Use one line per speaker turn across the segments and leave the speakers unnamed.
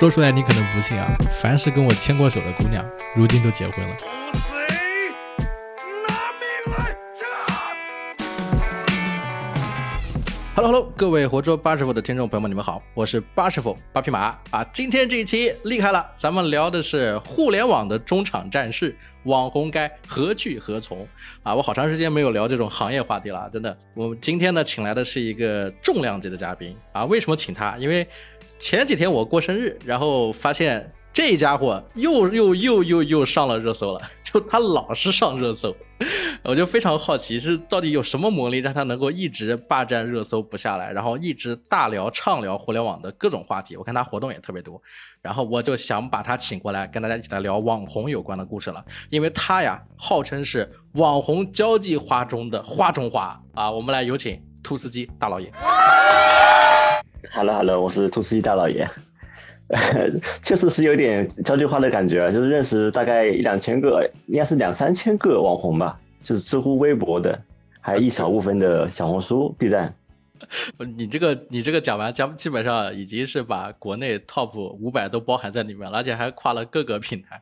说出来你可能不信啊，凡是跟我牵过手的姑娘，如今都结婚了。Hello，Hello，各位活捉八师傅的听众朋友们，你们好，我是八师傅八匹马啊。今天这一期厉害了，咱们聊的是互联网的中场战事，网红该何去何从啊？我好长时间没有聊这种行业话题了，真的。我们今天呢，请来的是一个重量级的嘉宾啊。为什么请他？因为前几天我过生日，然后发现这家伙又又又又又上了热搜了，就他老是上热搜。我就非常好奇，是到底有什么魔力让他能够一直霸占热搜不下来，然后一直大聊畅聊互联网的各种话题。我看他活动也特别多，然后我就想把他请过来，跟大家一起来聊网红有关的故事了。因为他呀，号称是网红交际花中的花中花啊。我们来有请兔司机大老爷。
Hello Hello，我是兔司机大老爷。确实是有点交际花的感觉，就是认识大概一两千个，应该是两三千个网红吧，就是知乎、微博的，还一小部分的小红书、B 站。
你这个你这个讲完，将基本上已经是把国内 Top 五百都包含在里面了，而且还跨了各个平台。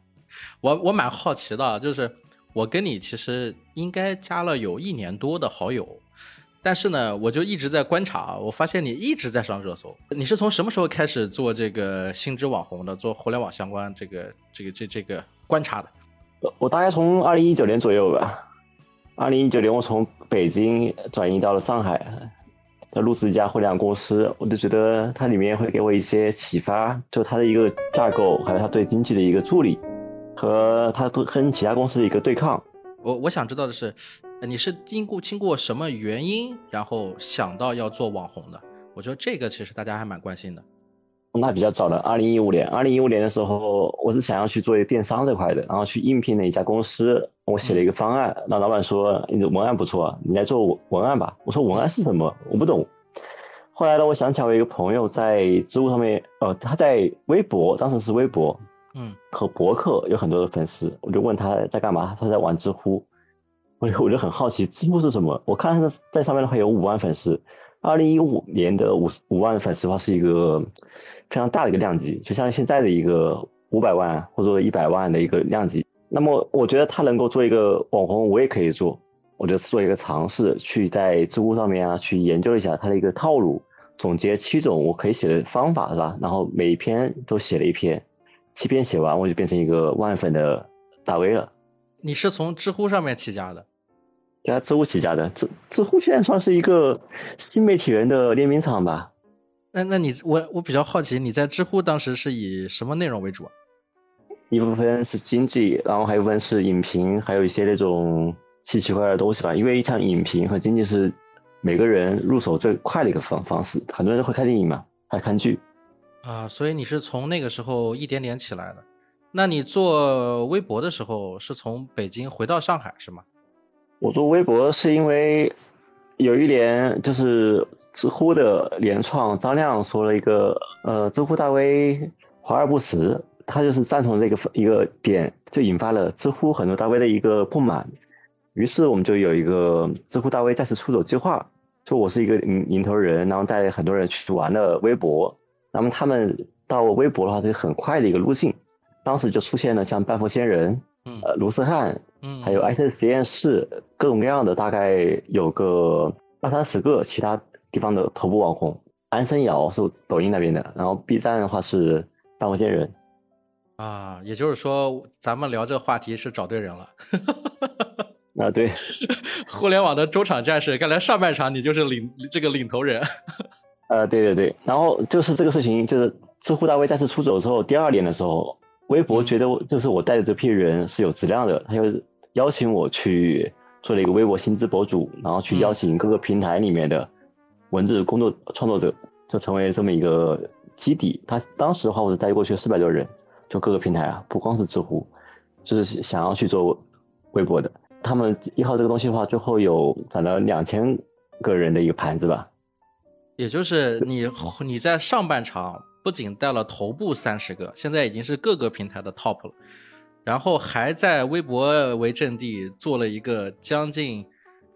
我我蛮好奇的，就是我跟你其实应该加了有一年多的好友。但是呢，我就一直在观察，我发现你一直在上热搜。你是从什么时候开始做这个新知网红的，做互联网相关这个这个这这个观察的？
我大概从二零一九年左右吧。二零一九年，我从北京转移到了上海，在入职一家互联网公司，我就觉得它里面会给我一些启发，就它的一个架构，还有它对经济的一个助力，和它跟其他公司的一个对抗。
我我想知道的是。你是经过经过什么原因，然后想到要做网红的？我觉得这个其实大家还蛮关心的。
那比较早的，二零一五年，二零一五年的时候，我是想要去做一个电商这块的，然后去应聘了一家公司，我写了一个方案，那老板说你的文案不错，你来做文案吧。我说文案是什么？我不懂。后来呢，我想起来我一个朋友在知乎上面，呃，他在微博，当时是微博，
嗯，
和博客有很多的粉丝，我就问他在干嘛，他在玩知乎。我我就很好奇，知乎是什么？我看他在上面的话有五万粉丝，二零一五年的五五万粉丝的话是一个非常大的一个量级，就像现在的一个五百万或者一百万的一个量级。那么我觉得他能够做一个网红，我也可以做。我就做一个尝试，去在知乎上面啊去研究一下他的一个套路，总结七种我可以写的方法，是吧？然后每一篇都写了一篇，七篇写完我就变成一个万粉的大 V 了。
你是从知乎上面起家的？
对知乎起家的，知知乎现在算是一个新媒体人的联名厂吧？
那那你我我比较好奇，你在知乎当时是以什么内容为主啊？
一部分是经济，然后还有一部分是影评，还有一些那种奇奇怪怪的东西吧。因为像影评和经济是每个人入手最快的一个方方式，很多人会看电影嘛，还看剧
啊。所以你是从那个时候一点点起来的。那你做微博的时候是从北京回到上海是吗？
我做微博是因为有一年就是知乎的联创张亮说了一个呃知乎大 V 华而不实，他就是赞同这个一个点，就引发了知乎很多大 V 的一个不满，于是我们就有一个知乎大 V 再次出走计划，说我是一个领领头人，然后带很多人去玩了微博，那么他们到微博的话是很快的一个路径，当时就出现了像半佛仙人。呃，卢思汉，嗯，还有 IC 实验室，各种各样的，大概有个二三十个其他地方的头部网红。安生瑶是抖音那边的，然后 B 站的话是半佛仙人。
啊，也就是说，咱们聊这个话题是找对人了。
啊，对，
互联网的中场战士，看来上半场你就是领这个领头人。
呃，对对对，然后就是这个事情，就是知乎大 V 再次出走之后，第二年的时候。微博觉得就是我带的这批人是有质量的，他就邀请我去做了一个微博新知博主，然后去邀请各个平台里面的文字工作创作者，就成为这么一个基底。他当时的话，我是带过去四百多人，就各个平台啊，不光是知乎，就是想要去做微博的。他们依靠这个东西的话，最后有攒了两千个人的一个盘子吧。
也就是你你在上半场。不仅带了头部三十个，现在已经是各个平台的 top 了，然后还在微博为阵地做了一个将近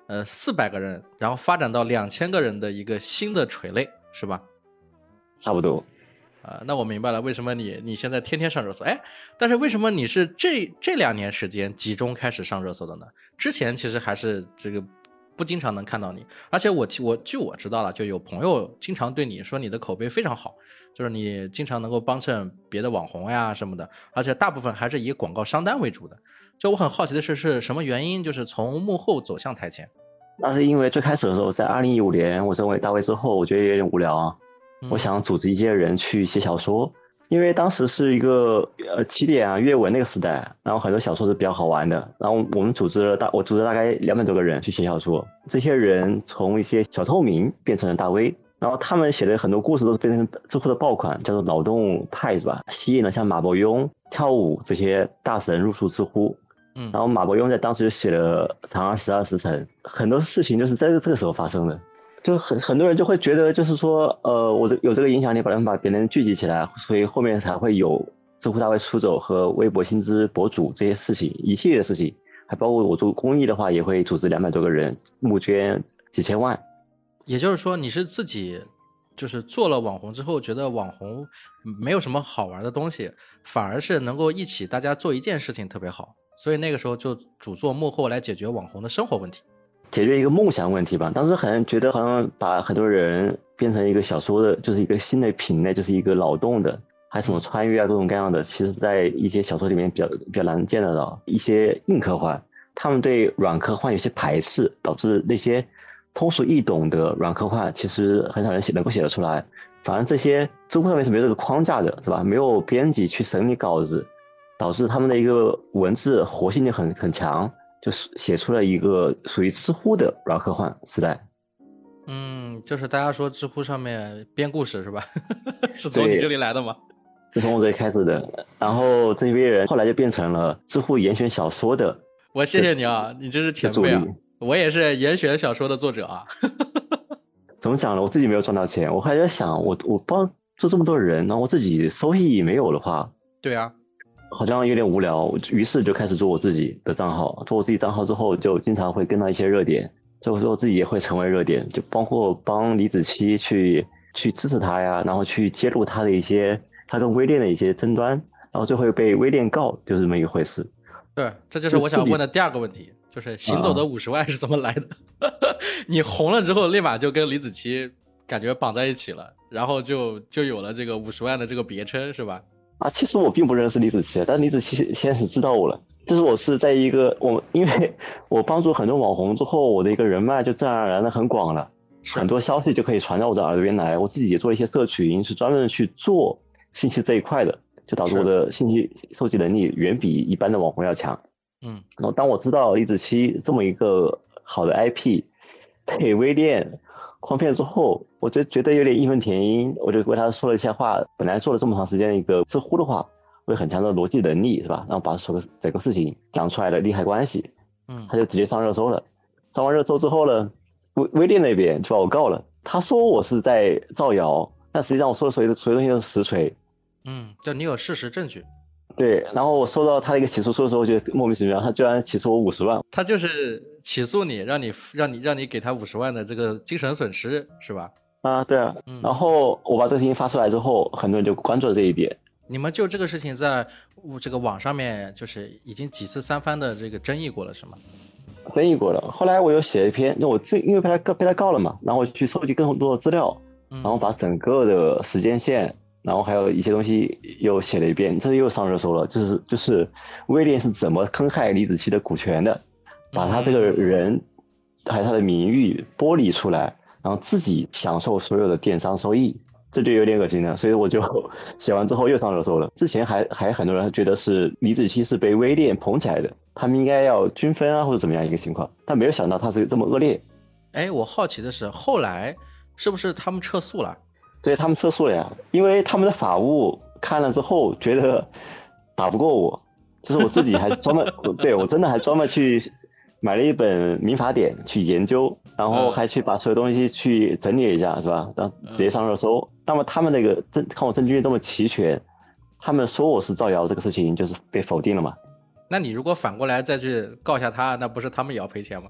呃四百个人，然后发展到两千个人的一个新的垂类，是吧？
差不多。
啊，那我明白了，为什么你你现在天天上热搜？哎，但是为什么你是这这两年时间集中开始上热搜的呢？之前其实还是这个不经常能看到你，而且我我据我知道了，就有朋友经常对你说你的口碑非常好，就是你经常能够帮衬别的网红呀什么的，而且大部分还是以广告商单为主的。就我很好奇的是，是什么原因，就是从幕后走向台前？
那是因为最开始的时候，在二零一五年我成为大 V 之后，我觉得有点无聊啊。我想组织一些人去写小说，因为当时是一个呃起点啊阅文那个时代，然后很多小说是比较好玩的。然后我们组织了大，我组织大概两百多个人去写小说，这些人从一些小透明变成了大 V，然后他们写的很多故事都是变成知乎的爆款，叫做脑洞派是吧？吸引了像马伯庸、跳舞这些大神入驻知乎。
嗯，
然后马伯庸在当时就写了《长安十二时辰》，很多事情就是在这个时候发生的。就很很多人就会觉得，就是说，呃，我这有这个影响力，把人把别人聚集起来，所以后面才会有知乎大会出走和微博薪资博主这些事情，一系列事情，还包括我做公益的话，也会组织两百多个人募捐几千万。
也就是说，你是自己就是做了网红之后，觉得网红没有什么好玩的东西，反而是能够一起大家做一件事情特别好，所以那个时候就主做幕后来解决网红的生活问题。
解决一个梦想问题吧。当时好像觉得好像把很多人变成一个小说的，就是一个新的品类，就是一个脑洞的，还什么穿越啊，各种各样的。其实，在一些小说里面比较比较难见得到。一些硬科幻，他们对软科幻有些排斥，导致那些通俗易懂的软科幻，其实很少人写能够写得出来。反正这些知乎上面是没有这个框架的，是吧？没有编辑去审理稿子，导致他们的一个文字活性就很很强。就是写出了一个属于知乎的软科幻时代，
嗯，就是大家说知乎上面编故事是吧？是从你这里来的吗？
是从我这里开始的，然后这些人后来就变成了知乎严选小说的。
我谢谢你啊，你这是前辈啊！我也是严选小说的作者啊。
怎么讲呢？我自己没有赚到钱，我还在想，我我帮助这么多人，然后我自己收益没有的话，
对啊。
好像有点无聊，于是就开始做我自己的账号。做我自己账号之后，就经常会跟到一些热点，最后说自己也会成为热点，就包括帮李子柒去去支持他呀，然后去揭露他的一些他跟微店的一些争端，然后最后被微店告，就是这么一回事。
对，这就是我想问的第二个问题，就是行走的五十万是怎么来的？你红了之后，立马就跟李子柒感觉绑在一起了，然后就就有了这个五十万的这个别称，是吧？
啊，其实我并不认识李子柒，但李子柒现在是知道我了。就是我是在一个我，因为 我帮助很多网红之后，我的一个人脉就自然而然的很广了，很多消息就可以传到我的耳朵边来。我自己也做了一些社群，是专门去做信息这一块的，就导致我的信息收集能力远比一般的网红要强。
嗯，
然后当我知道李子柒这么一个好的 IP 配微店。诓骗之后，我就觉得有点义愤填膺，我就为他说了一些话。本来做了这么长时间一个知乎的话，我有很强的逻辑能力，是吧？然后把整个整个事情讲出来的利害关系，
嗯，
他就直接上热搜了。上完热搜之后呢，微微店那边就把我告了。他说我是在造谣，但实际上我说的所有所有东西都是实锤。
嗯，就你有事实证据。
对，然后我收到他的一个起诉书的时候，我就莫名其妙，他居然起诉我五十万。
他就是起诉你，让你让你让你给他五十万的这个精神损失，是吧？
啊，对啊。然后我把这个事情发出来之后，很多人就关注了这一点。
你们就这个事情在这个网上面，就是已经几次三番的这个争议过了，是吗？
争议过了。后来我又写了一篇，那我这因为被他告被他告了嘛，然后去搜集更多的资料，然后把整个的时间线。然后还有一些东西又写了一遍，这又上热搜了。就是就是威廉是怎么坑害李子柒的股权的，把他这个人还有他的名誉剥离出来，然后自己享受所有的电商收益，这就有点恶心了。所以我就 写完之后又上热搜了。之前还还很多人觉得是李子柒是被微店捧起来的，他们应该要均分啊或者怎么样一个情况，但没有想到他是这么恶劣。
哎，我好奇的是后来是不是他们撤诉了？
对他们撤诉了呀，因为他们的法务看了之后觉得打不过我，就是我自己还专门 对我真的还专门去买了一本民法典去研究，然后还去把所有东西去整理一下，是吧？然后直接上热搜。那么他们那个证看我证据这么齐全，他们说我是造谣这个事情就是被否定了嘛？
那你如果反过来再去告下他，那不是他们也要赔钱吗？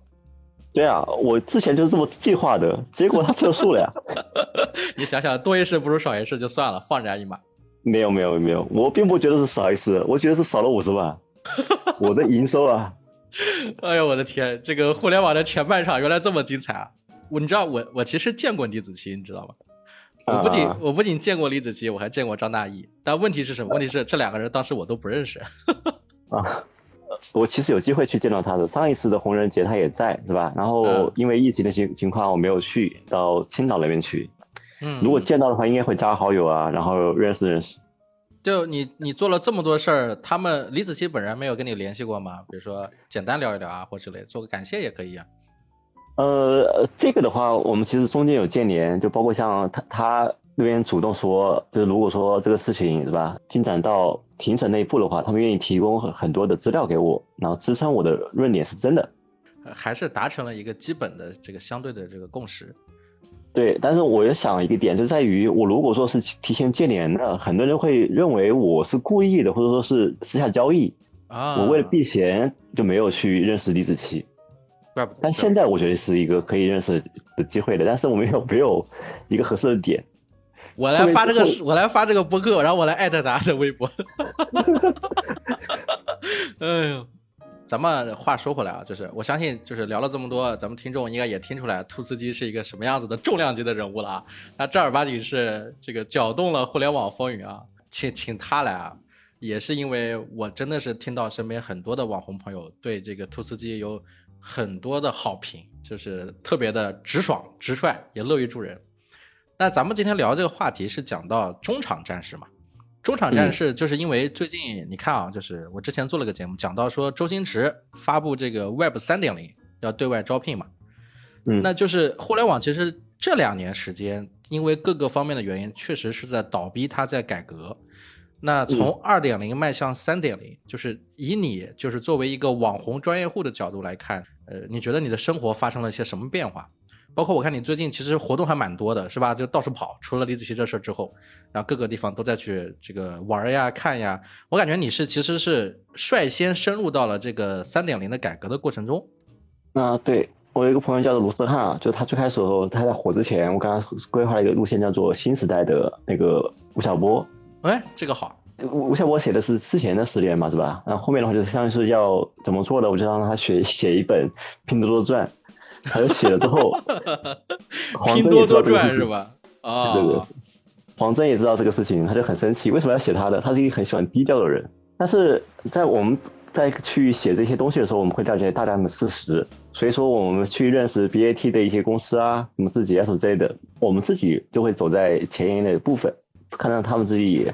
对啊，我之前就是这么计划的，结果他撤诉了呀。
你想想，多一事不如少一事就算了，放人家一马。
没有没有没有，我并不觉得是少一事，我觉得是少了五十万，我的营收啊。
哎呦我的天，这个互联网的前半场原来这么精彩啊！我你知道我我其实见过李子柒，你知道吗？我不仅我不仅见过李子柒，我还见过张大奕。但问题是什么？问题是这两个人当时我都不认识。
啊，我其实有机会去见到他的，上一次的红人节他也在，是吧？然后因为疫情的情情况，我没有去到青岛那边去。
嗯，
如果见到的话，应该会加好友啊，然后认识认识。
就你你做了这么多事儿，他们李子柒本人没有跟你联系过吗？比如说简单聊一聊啊，或之类，做个感谢也可以啊。
呃，这个的话，我们其实中间有建联，就包括像他他那边主动说，就是如果说这个事情是吧，进展到庭审那一步的话，他们愿意提供很很多的资料给我，然后支撑我的论点是真的，
还是达成了一个基本的这个相对的这个共识。
对，但是我也想一个点，就在于我如果说是提前建联的，很多人会认为我是故意的，或者说是私下交易
啊。
我为了避嫌就没有去认识李子柒。
怪不得。
但现在我觉得是一个可以认识的机会的，但是我没有没有一个合适的点。
我来发这个，我来发这个博客，然后我来艾特他的微博。哎呦。咱们话说回来啊，就是我相信，就是聊了这么多，咱们听众应该也听出来，兔斯基是一个什么样子的重量级的人物了啊。那正儿八经是这个搅动了互联网风云啊，请请他来啊，也是因为我真的是听到身边很多的网红朋友对这个兔斯基有很多的好评，就是特别的直爽直率，也乐于助人。那咱们今天聊这个话题是讲到中场战士嘛？中场战士就是因为最近你看啊，就是我之前做了个节目，讲到说周星驰发布这个 Web 三点零要对外招聘嘛，
嗯，
那就是互联网其实这两年时间，因为各个方面的原因，确实是在倒逼它在改革。那从二点零迈向三点零，就是以你就是作为一个网红专业户的角度来看，呃，你觉得你的生活发生了一些什么变化？包括我看你最近其实活动还蛮多的，是吧？就到处跑。除了李子柒这事之后，然后各个地方都在去这个玩呀、看呀。我感觉你是其实是率先深入到了这个三点零的改革的过程中。
啊，对我有一个朋友叫做卢思汉，就他最开始时候他在火之前，我刚刚规划了一个路线，叫做新时代的那个吴晓波。
哎，这个好。
吴吴晓波写的是之前的十年嘛，是吧？然后后面的话就是像是要怎么做的，我就让他写写一本拼多多传。他写了之后，
拼多多传是吧？啊，
对对，黄峥也知道这个事情，他就很生气，为什么要写他的？他是一个很喜欢低调的人。但是在我们在去写这些东西的时候，我们会了解大量的事实，所以说我们去认识 BAT 的一些公司啊，什么自己啊什么之类的，我们自己就会走在前沿的部分，看到他们自己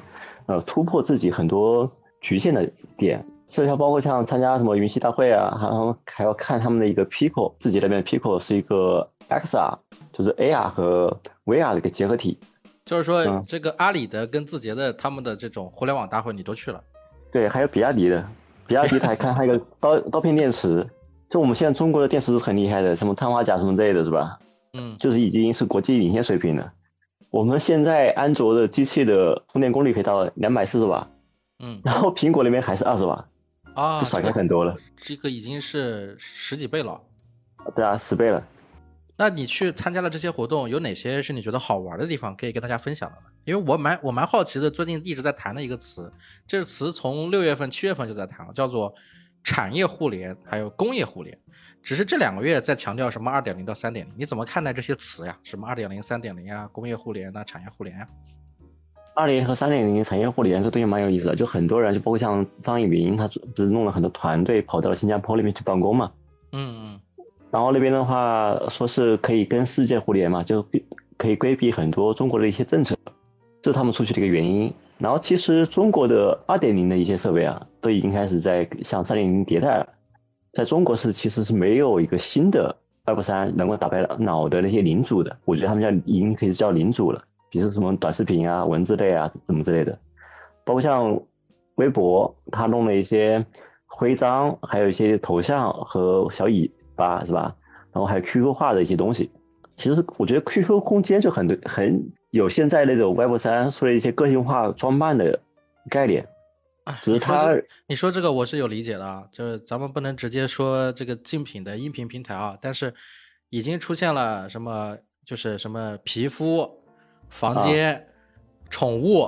呃突破自己很多局限的点。社交包括像参加什么云栖大会啊，然后还要看他们的一个 Pico，自己那边 Pico 是一个 XR，就是 AR 和 VR 的一个结合体。
就是说，这个阿里的跟字节的他们的这种互联网大会你都去了？
对，还有比亚迪的，比亚迪还看还有个 刀刀片电池，就我们现在中国的电池是很厉害的，什么碳化钾什么之类的是吧？
嗯，
就是已经是国际领先水平了。我们现在安卓的机器的充电功率可以到两百四十瓦，
嗯，
然后苹果那边还是二十瓦。
啊，
就少开很多了，
这个已经是十几倍了。
对啊，十倍了。
那你去参加了这些活动，有哪些是你觉得好玩的地方可以跟大家分享的呢？因为我蛮我蛮好奇的，最近一直在谈的一个词，这个词从六月份、七月份就在谈了，叫做产业互联，还有工业互联。只是这两个月在强调什么二点零到三点零，你怎么看待这些词呀？什么二点零、三点零啊，工业互联啊，产业互联啊？
二零和三点零产业互联这东西蛮有意思的，就很多人就包括像张一鸣，他不是弄了很多团队跑到了新加坡那边去办公嘛。
嗯嗯。
然后那边的话说是可以跟世界互联嘛，就可以规避很多中国的一些政策，这是他们出去的一个原因。然后其实中国的二点零的一些设备啊，都已经开始在向三点零迭代了。在中国是其实是没有一个新的 Web 三能够打败脑的那些领主的，我觉得他们叫已经可以叫领主了。比如什么短视频啊、文字类啊，怎么之类的，包括像微博，他弄了一些徽章，还有一些头像和小尾巴，是吧？然后还有 QQ 化的一些东西。其实我觉得 QQ 空间就很多很有现在那种 Web 三说的一些个性化装扮的概念。只是它
你说这个我是有理解的啊，就是咱们不能直接说这个竞品的音频平台啊，但是已经出现了什么，就是什么皮肤、房间、宠物，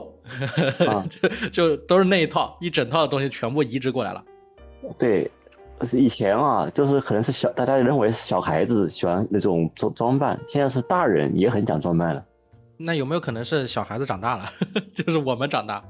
啊 就就都是那一套一整套的东西全部移植过来了。
对，以前啊，就是可能是小大家认为小孩子喜欢那种装装扮，现在是大人也很讲装扮了。
那有没有可能是小孩子长大了，就是我们长大？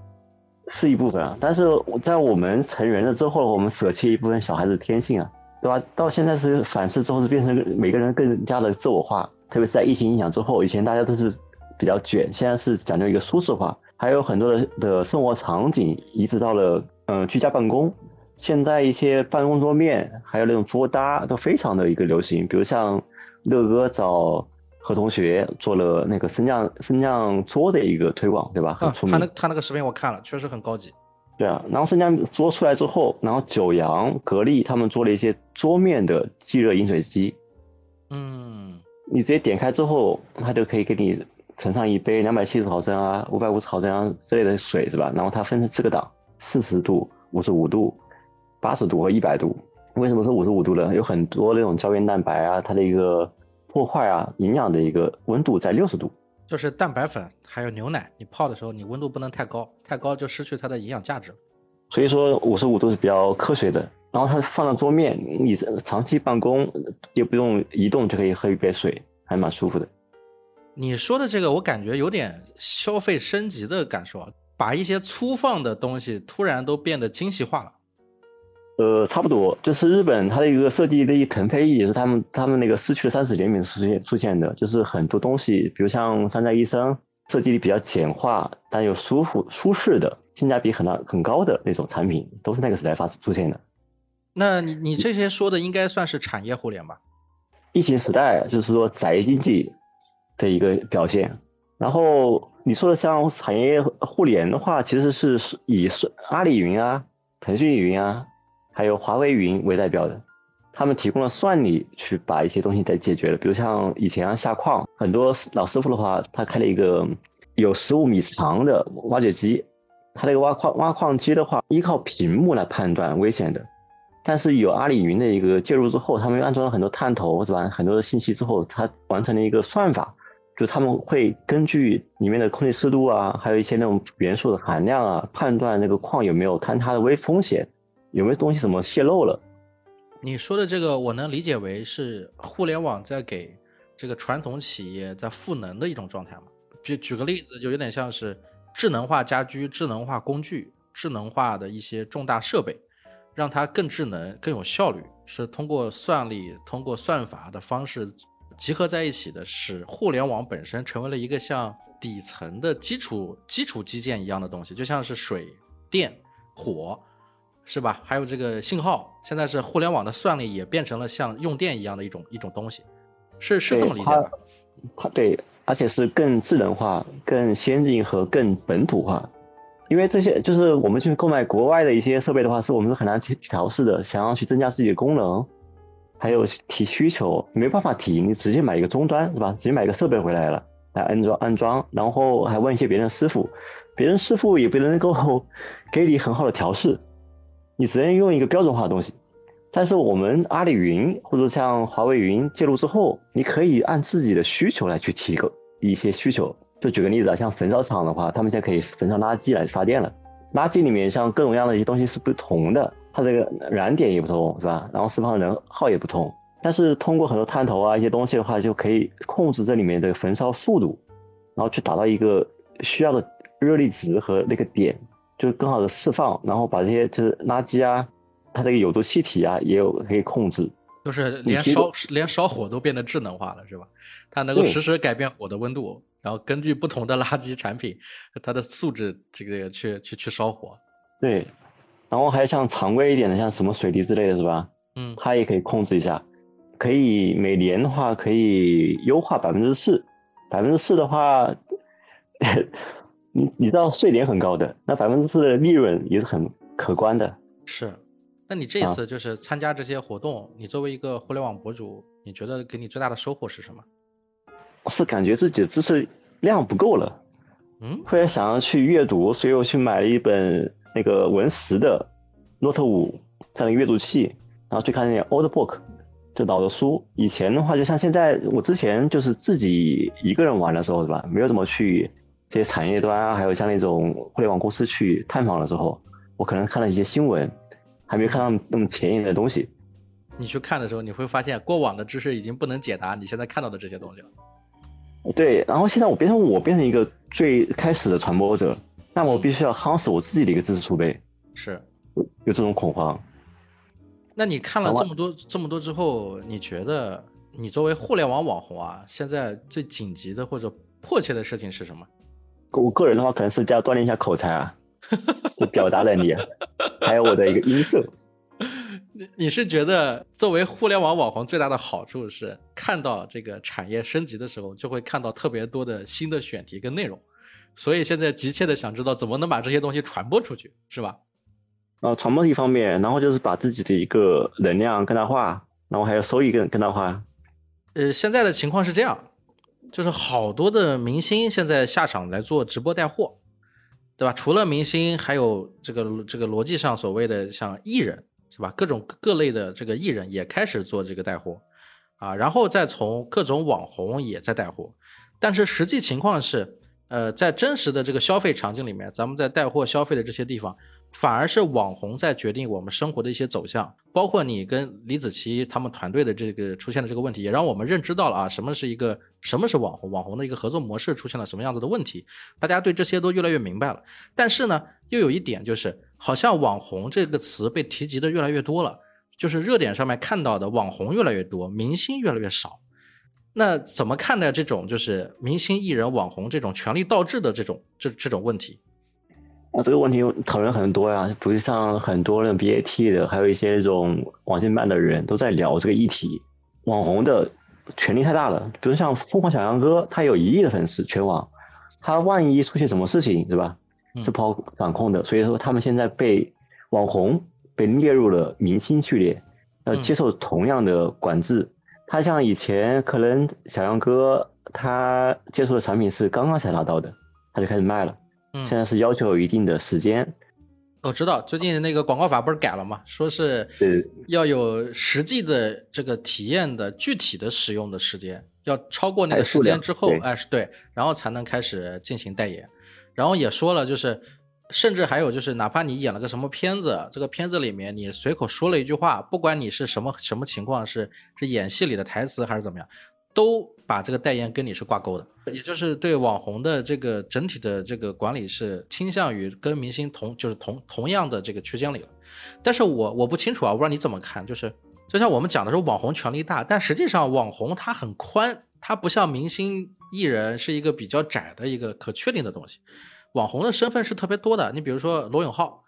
是一部分啊，但是在我们成人了之后，我们舍弃一部分小孩子天性啊，对吧？到现在是反思之后，是变成每个人更加的自我化，特别是在疫情影响之后，以前大家都是比较卷，现在是讲究一个舒适化，还有很多的的生活场景移植到了嗯居家办公，现在一些办公桌面还有那种桌搭都非常的一个流行，比如像乐哥找。何同学做了那个升降升降桌的一个推广，对吧？
啊，他那他那个视频我看了，确实很高级。
对啊，然后升降桌出来之后，然后九阳、格力他们做了一些桌面的即热饮水机。
嗯，
你直接点开之后，它就可以给你盛上一杯两百七十毫升啊、五百五十毫升啊之类的水，是吧？然后它分成四个档：四十度、五十五度、八十度和一百度。为什么是五十五度呢？有很多那种胶原蛋白啊，它的一个。破坏啊，营养的一个温度在六十度，
就是蛋白粉还有牛奶，你泡的时候你温度不能太高，太高就失去它的营养价值。
所以说五十五度是比较科学的。然后它放到桌面，你长期办公也不用移动就可以喝一杯水，还蛮舒服的。
你说的这个我感觉有点消费升级的感受，把一些粗放的东西突然都变得精细化了。
呃，差不多，就是日本它的一个设计的一腾飞也是他们他们那个失去了三十年里出现出现的，就是很多东西，比如像三宅一生设计的比较简化但又舒服舒适的，性价比很大很高的那种产品，都是那个时代发出现的。
那你你这些说的应该算是产业互联吧？
疫情时代就是说宅经济的一个表现。然后你说的像产业互联的话，其实是以是阿里云啊、腾讯云啊。还有华为云为代表的，他们提供了算力去把一些东西给解决了。比如像以前啊下矿，很多老师傅的话，他开了一个有十五米长的挖掘机，他那个挖矿挖矿机的话，依靠屏幕来判断危险的。但是有阿里云的一个介入之后，他们又安装了很多探头，是吧？很多的信息之后，他完成了一个算法，就他们会根据里面的空气湿度啊，还有一些那种元素的含量啊，判断那个矿有没有坍塌的危风险。有没有东西什么泄露了？
你说的这个，我能理解为是互联网在给这个传统企业在赋能的一种状态吗？举举个例子，就有点像是智能化家居、智能化工具、智能化的一些重大设备，让它更智能、更有效率，是通过算力、通过算法的方式集合在一起的，使互联网本身成为了一个像底层的基础基础基建一样的东西，就像是水电火。是吧？还有这个信号，现在是互联网的算力也变成了像用电一样的一种一种东西，是是这么理解
的？它对，而且是更智能化、更先进和更本土化。因为这些就是我们去购买国外的一些设备的话，是我们是很难调调试的。想要去增加自己的功能，还有提需求，没办法提，你直接买一个终端是吧？直接买一个设备回来了，来安装安装，然后还问一些别人师傅，别人师傅也不能够 给你很好的调试。你只能用一个标准化的东西，但是我们阿里云或者像华为云介入之后，你可以按自己的需求来去提供一些需求。就举个例子啊，像焚烧厂的话，他们现在可以焚烧垃圾来发电了。垃圾里面像各种各样的一些东西是不同的，它这个燃点也不同，是吧？然后释放的能耗也不同。但是通过很多探头啊一些东西的话，就可以控制这里面的焚烧速度，然后去达到一个需要的热力值和那个点。就更好的释放，然后把这些就是垃圾啊，它这个有毒气体啊，也有可以控制，
就是连烧连烧火都变得智能化了，是吧？它能够实时改变火的温度，然后根据不同的垃圾产品，它的素质这个去去去烧火。
对，然后还有像常规一点的，像什么水泥之类的是吧？
嗯，
它也可以控制一下，可以每年的话可以优化百分之四，百分之四的话。你你知道税点很高的，那百分之四的利润也是很可观的。
是，那你这次就是参加这些活动，你作为一个互联网博主，你觉得给你最大的收获是什么？
是感觉自己的知识量不够了，
嗯，
突然想要去阅读，所以我去买了一本那个文石的 Note 五这样一个阅读器，然后去看那些 Old Book，就老的书。以前的话，就像现在，我之前就是自己一个人玩的时候，是吧？没有怎么去这些产业端啊，还有像那种互联网公司去探访的时候，我可能看了一些新闻，还没有看到那么前沿的东西。
你去看的时候，你会发现过往的知识已经不能解答你现在看到的这些东西了。
对，然后现在我变成我变成一个最开始的传播者，那我必须要夯实我自己的一个知识储备，
是
有有这种恐慌。
那你看了这么多这么多之后，你觉得你作为互联网网红啊，现在最紧急的或者迫切的事情是什么？
我个人的话，可能是要锻炼一下口才啊，就表达能力，还有我的一个音色。
你你是觉得作为互联网网红最大的好处是看到这个产业升级的时候，就会看到特别多的新的选题跟内容，所以现在急切的想知道怎么能把这些东西传播出去，是吧？
啊，传播一方面，然后就是把自己的一个能量更大化，然后还有收益更更大化。
呃，现在的情况是这样，就是好多的明星现在下场来做直播带货，对吧？除了明星，还有这个这个逻辑上所谓的像艺人。是吧？各种各类的这个艺人也开始做这个带货，啊，然后再从各种网红也在带货，但是实际情况是，呃，在真实的这个消费场景里面，咱们在带货消费的这些地方，反而是网红在决定我们生活的一些走向。包括你跟李子柒他们团队的这个出现的这个问题，也让我们认知到了啊，什么是一个什么是网红，网红的一个合作模式出现了什么样子的问题，大家对这些都越来越明白了。但是呢，又有一点就是。好像网红这个词被提及的越来越多了，就是热点上面看到的网红越来越多，明星越来越少。那怎么看待这种就是明星艺人网红这种权力倒置的这种这这种问题？
啊，这个问题讨论很多呀，不是像很多人 BAT 的，还有一些那种网信办的人都在聊这个议题。网红的权力太大了，比如像疯狂小杨哥，他有一亿的粉丝全网，他万一出现什么事情，是吧？是不好掌控的，所以说他们现在被网红被列入了明星序列，要接受同样的管制。他像以前可能小杨哥他接触的产品是刚刚才拿到的，他就开始卖了。嗯现在是要求有一定的时间。
我知道最近那个广告法不是改了吗？说是要有实际的这个体验的具体的使用的时间，要超过那个时间之后，哎是对，然后才能开始进行代言。然后也说了，就是，甚至还有就是，哪怕你演了个什么片子，这个片子里面你随口说了一句话，不管你是什么什么情况，是是演戏里的台词还是怎么样，都把这个代言跟你是挂钩的。也就是对网红的这个整体的这个管理是倾向于跟明星同就是同同样的这个区间里了。但是我我不清楚啊，我不知道你怎么看。就是就像我们讲的说网红权力大，但实际上网红它很宽，它不像明星艺人是一个比较窄的一个可确定的东西。网红的身份是特别多的，你比如说罗永浩，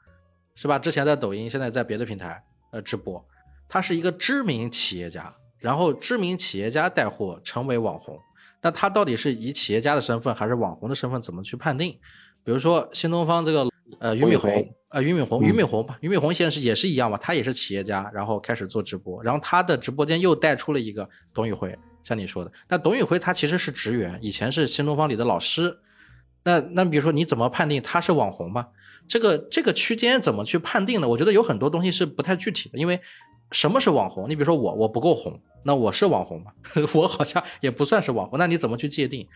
是吧？之前在抖音，现在在别的平台呃直播，他是一个知名企业家，然后知名企业家带货成为网红，那他到底是以企业家的身份还是网红的身份，怎么去判定？比如说新东方这个呃俞敏洪，呃俞敏洪，俞敏洪吧，俞敏洪现在是也是一样嘛，他也是企业家，然后开始做直播，然后他的直播间又带出了一个董宇辉，像你说的，那董宇辉他其实是职员，以前是新东方里的老师。那那比如说你怎么判定他是网红吗？这个这个区间怎么去判定呢？我觉得有很多东西是不太具体的，因为什么是网红？你比如说我我不够红，那我是网红吗？我好像也不算是网红，那你怎么去界定？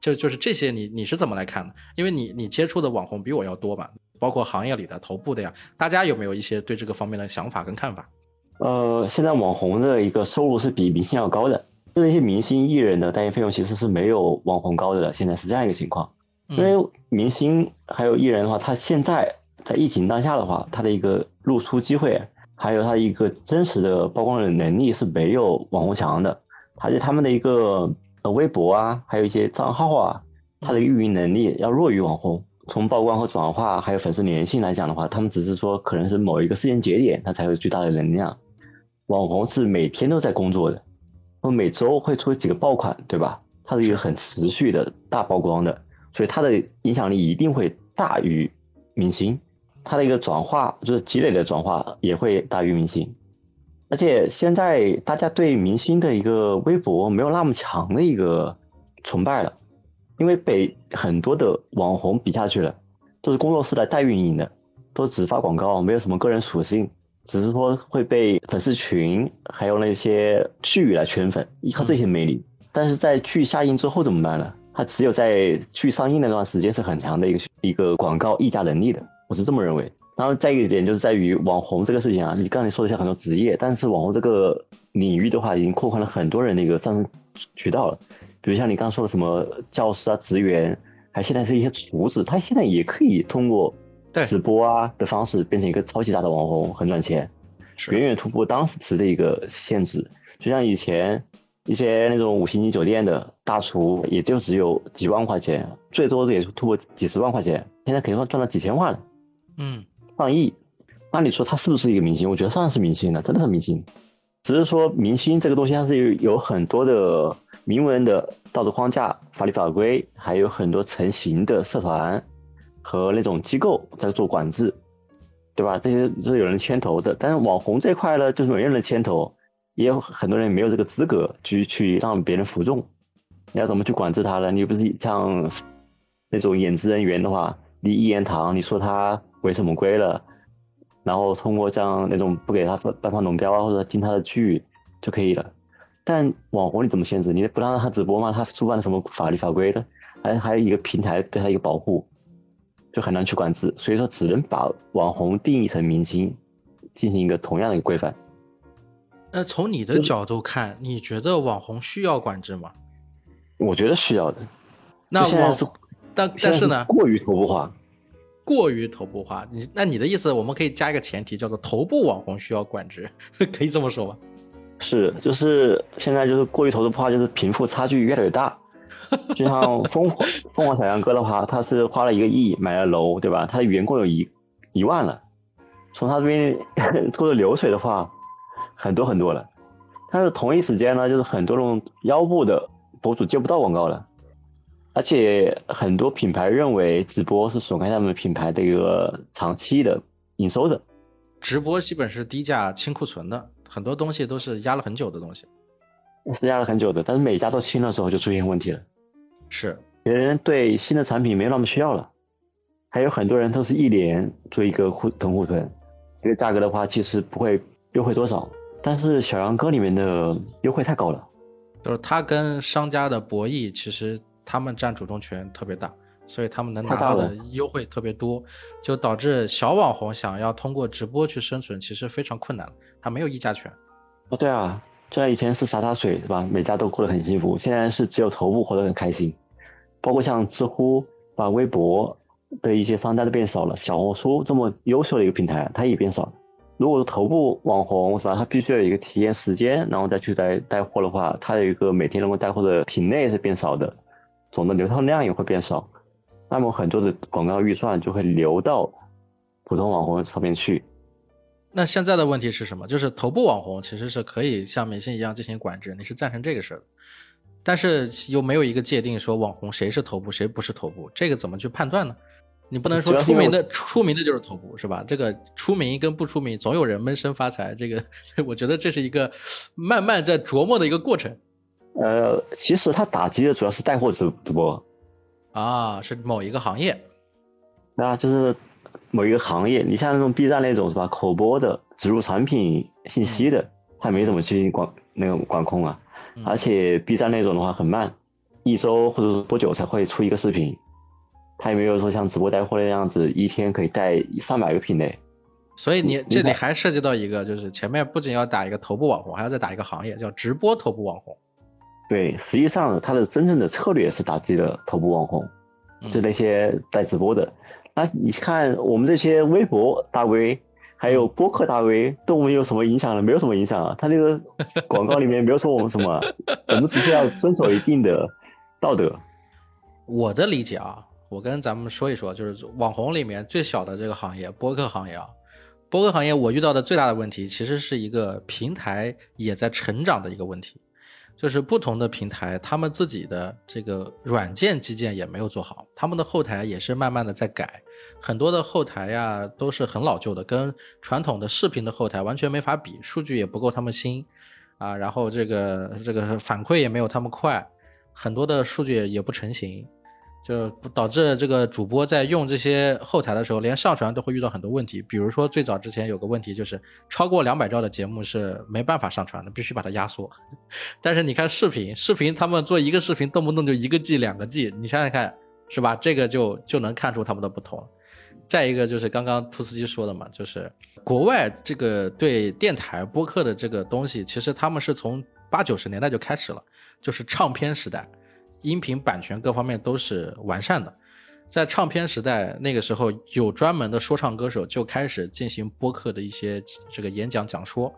就就是这些你你是怎么来看的？因为你你接触的网红比我要多吧，包括行业里的头部的呀，大家有没有一些对这个方面的想法跟看法？
呃，现在网红的一个收入是比明星要高的，那些明星艺人的代言费用其实是没有网红高的，现在是这样一个情况。因为明星还有艺人的话，他现在在疫情当下的话，他的一个露出机会，还有他的一个真实的曝光的能力是没有网红强的。而且他们的一个呃微博啊，还有一些账号啊，他的运营能力要弱于网红。从曝光和转化还有粉丝粘性来讲的话，他们只是说可能是某一个时间节点，他才有巨大的能量。网红是每天都在工作的，或每周会出几个爆款，对吧？它是一个很持续的大曝光的。所以它的影响力一定会大于明星，它的一个转化就是积累的转化也会大于明星，而且现在大家对明星的一个微博没有那么强的一个崇拜了，因为被很多的网红比下去了，都是工作室来代运营的，都只发广告，没有什么个人属性，只是说会被粉丝群还有那些剧来圈粉，依靠这些魅力。但是在剧下映之后怎么办呢？它只有在去上映那段时间是很强的一个一个广告溢价能力的，我是这么认为。然后再一个点就是在于网红这个事情啊，你刚才说一下很多职业，但是网红这个领域的话，已经扩宽了很多人的一个上升渠道了。比如像你刚刚说的什么教师啊、职员，还现在是一些厨子，他现在也可以通过直播啊的方式变成一个超级大的网红，很赚钱，远远突破当时的一个限制。就像以前一些那种五星级酒店的大厨，也就只有几万块钱，最多的也就突破几十万块钱，现在肯定赚了几千万了。
嗯。
上亿，那你说他是不是一个明星？我觉得算是明星了，真的是明星。只是说明星这个东西，它是有有很多的明文的道德框架、法律法规，还有很多成型的社团和那种机构在做管制，对吧？这些是有人牵头的。但是网红这块呢，就是没人牵头，也有很多人没有这个资格去去让别人服众。你要怎么去管制他呢？你不是像那种演职人员的话，你一言堂，你说他。违什么规了？然后通过像那种不给他颁发龙标啊，或者进他的剧就可以了。但网红你怎么限制？你不让他直播吗？他触犯了什么法律法规的？还还有一个平台对他一个保护，就很难去管制。所以说，只能把网红定义成明星，进行一个同样的一个规范。
那从你的角度看，你觉得网红需要管制吗？
我觉得需要的。
那网但但是呢，
过于头部化。
过于头部化，你那你的意思，我们可以加一个前提，叫做头部网红需要管制，可以这么说吗？
是，就是现在就是过于头部化，就是贫富差距越来越大。就像凤凰凤凰小杨哥的话，他是花了一个亿买了楼，对吧？他的员工有一一万了，从他这边 拖着流水的话，很多很多了。但是同一时间呢，就是很多种腰部的博主接不到广告了。而且很多品牌认为直播是损害他们品牌的一个长期的营收的。
直播基本是低价清库存的，很多东西都是压了很久的东西。
是压了很久的，但是每家都清的时候就出现问题了。
是，
别人对新的产品没有那么需要了。还有很多人都是一年做一个库囤库存，这个价格的话其实不会优惠多少，但是小杨哥里面的优惠太高了，
就是他跟商家的博弈其实。他们占主动权特别大，所以他们能拿到的优惠特别多，就导致小网红想要通过直播去生存，其实非常困难他没有议价权。
哦，对啊，就像以前是洒洒水是吧？每家都过得很幸福，现在是只有头部活得很开心。包括像知乎、把微博的一些商家都变少了，小红书这么优秀的一个平台，它也变少了。如果是头部网红是吧？他必须要有一个体验时间，然后再去带带货的话，他有一个每天能够带货的品类是变少的。总的流通量也会变少，那么很多的广告预算就会流到普通网红上面去。
那现在的问题是什么？就是头部网红其实是可以像明星一样进行管制，你是赞成这个事儿？但是又没有一个界定说网红谁是头部，谁不是头部，这个怎么去判断呢？你不能说出名的出名的就是头部是吧？这个出名跟不出名，总有人闷声发财。这个 我觉得这是一个慢慢在琢磨的一个过程。
呃，其实他打击的主要是带货直直播，
啊，是某一个行业，
那就是某一个行业。你像那种 B 站那种是吧，口播的、植入产品信息的，它没怎么进行管那个管控啊。而且 B 站那种的话很慢，一周或者是多久才会出一个视频，它也没有说像直播带货那样子，一天可以带上百个品类。
所以你这里还涉及到一个，就是前面不仅要打一个头部网红，还要再打一个行业，叫直播头部网红。
对，实际上他的真正的策略是打自己的头部网红，就那些带直播的。那你看我们这些微博大 V，还有播客大 V，对我们有什么影响呢？没有什么影响啊。他那个 广告里面没有说我们什么，我们只是要遵守一定的道德。
我的理解啊，我跟咱们说一说，就是网红里面最小的这个行业，播客行业啊，播客行业我遇到的最大的问题，其实是一个平台也在成长的一个问题。就是不同的平台，他们自己的这个软件基建也没有做好，他们的后台也是慢慢的在改，很多的后台呀都是很老旧的，跟传统的视频的后台完全没法比，数据也不够他们新，啊，然后这个这个反馈也没有他们快，很多的数据也不成型，就导致这个主播在用这些后台的时候，连上传都会遇到很多问题。比如说最早之前有个问题，就是超过两百兆的节目是没办法上传的，必须把它压缩。但是你看视频，视频他们做一个视频动不动就一个 G、两个 G，你想想看，是吧？这个就就能看出他们的不同。再一个就是刚刚兔斯基说的嘛，就是国外这个对电台播客的这个东西，其实他们是从八九十年代就开始了，就是唱片时代。音频版权各方面都是完善的，在唱片时代那个时候，有专门的说唱歌手就开始进行播客的一些这个演讲讲说，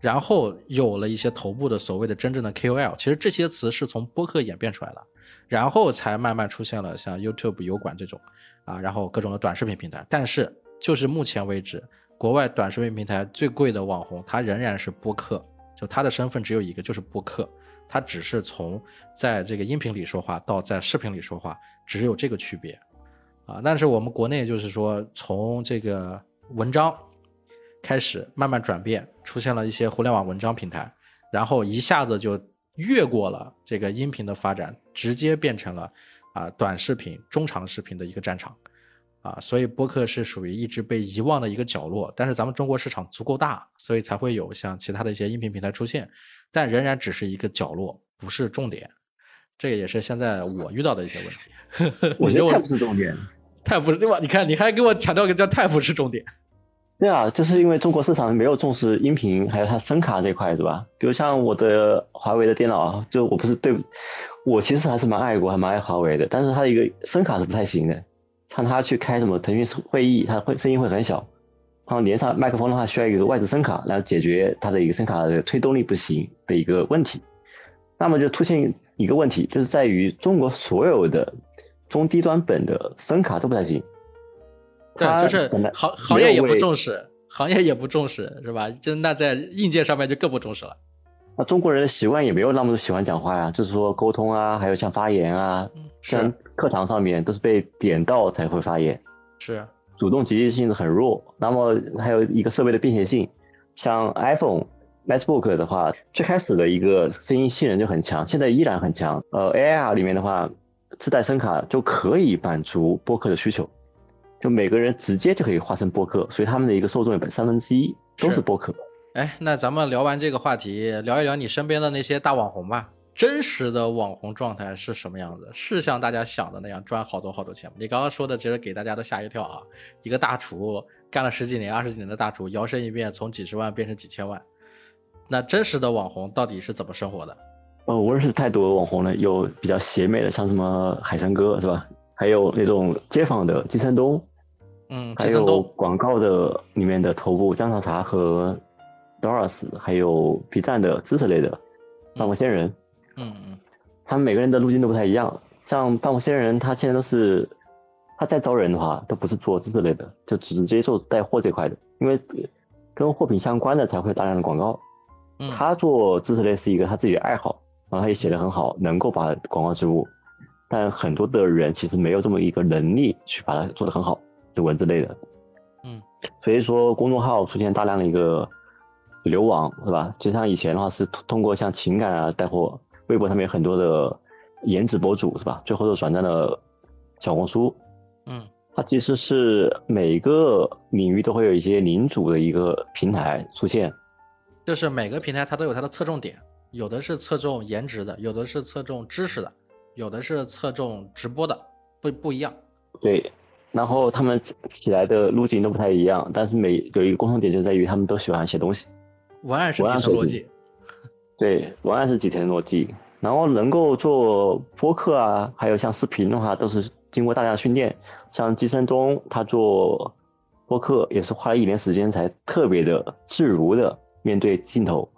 然后有了一些头部的所谓的真正的 KOL，其实这些词是从播客演变出来的，然后才慢慢出现了像 YouTube 油管这种啊，然后各种的短视频平台。但是就是目前为止，国外短视频平台最贵的网红，他仍然是播客，就他的身份只有一个，就是播客。它只是从在这个音频里说话到在视频里说话，只有这个区别，啊，但是我们国内就是说从这个文章开始慢慢转变，出现了一些互联网文章平台，然后一下子就越过了这个音频的发展，直接变成了啊短视频、中长视频的一个战场。啊，所以播客是属于一直被遗忘的一个角落，但是咱们中国市场足够大，所以才会有像其他的一些音频平台出现，但仍然只是一个角落，不是重点。这个也是现在我遇到的一些问
题。我觉得太不是重点，
太不是对吧？你看，你还给我强调个叫太不是重点。
对啊，就是因为中国市场没有重视音频，还有它声卡这块，是吧？比如像我的华为的电脑，就我不是对，我其实还是蛮爱国，还蛮爱华为的，但是它一个声卡是不太行的。让他去开什么腾讯会议，他会声音会很小。然后连上麦克风的话，需要一个外置声卡，来解决它的一个声卡的推动力不行的一个问题。那么就出现一个问题，就是在于中国所有的中低端本的声卡都不太行。
对，就是行行业也不重视，行业也不重视，是吧？就那在硬件上面就更不重视了。
那中国人的习惯也没有那么多喜欢讲话呀，就是说沟通啊，还有像发言啊，像课堂上面都是被点到才会发言，
是
主动积极性是很弱。那么还有一个设备的便携性，像 iPhone、MacBook 的话，最开始的一个声音性能就很强，现在依然很强。呃，AR 里面的话，自带声卡就可以满足播客的需求，就每个人直接就可以化身播客，所以他们的一个受众有三分之一都是播客。
哎，那咱们聊完这个话题，聊一聊你身边的那些大网红吧。真实的网红状态是什么样子？是像大家想的那样赚好多好多钱吗？你刚刚说的其实给大家都吓一跳啊！一个大厨干了十几年、二十几年的大厨，摇身一变从几十万变成几千万。那真实的网红到底是怎么生活的？
呃，我认识太多网红了，有比较邪魅的，像什么海参哥是吧？还有那种街坊的金山东，
嗯，
还有广告的里面的头部姜茶茶和。Doris，还有 B 站的知识类的半佛仙人，
嗯嗯，
他们每个人的路径都不太一样。像半佛仙人，他现在都是他在招人的话，都不是做知识类的，就直接受带货这块的，因为跟货品相关的才会大量的广告。他做知识类是一个他自己的爱好，然后他也写的很好，能够把广告植入。但很多的人其实没有这么一个能力去把它做得很好，就文字类的。
嗯，
所以说公众号出现大量的一个。流亡是吧？就像以前的话是通过像情感啊带货，微博上面有很多的颜值博主是吧？最后都转战了小红书。
嗯，
它其实是每个领域都会有一些领主的一个平台出现，
就是每个平台它都有它的侧重点，有的是侧重颜值的，有的是侧重知识的，有的是侧重直播的，不不一样。
对，然后他们起来的路径都不太一样，但是每有一个共同点就在于他们都喜欢写东西。
文案是底层逻辑，
对，文案是底层逻辑。然后能够做播客啊，还有像视频的话，都是经过大量训练。像季森东他做播客也是花了一年时间才特别的自如的面对镜头。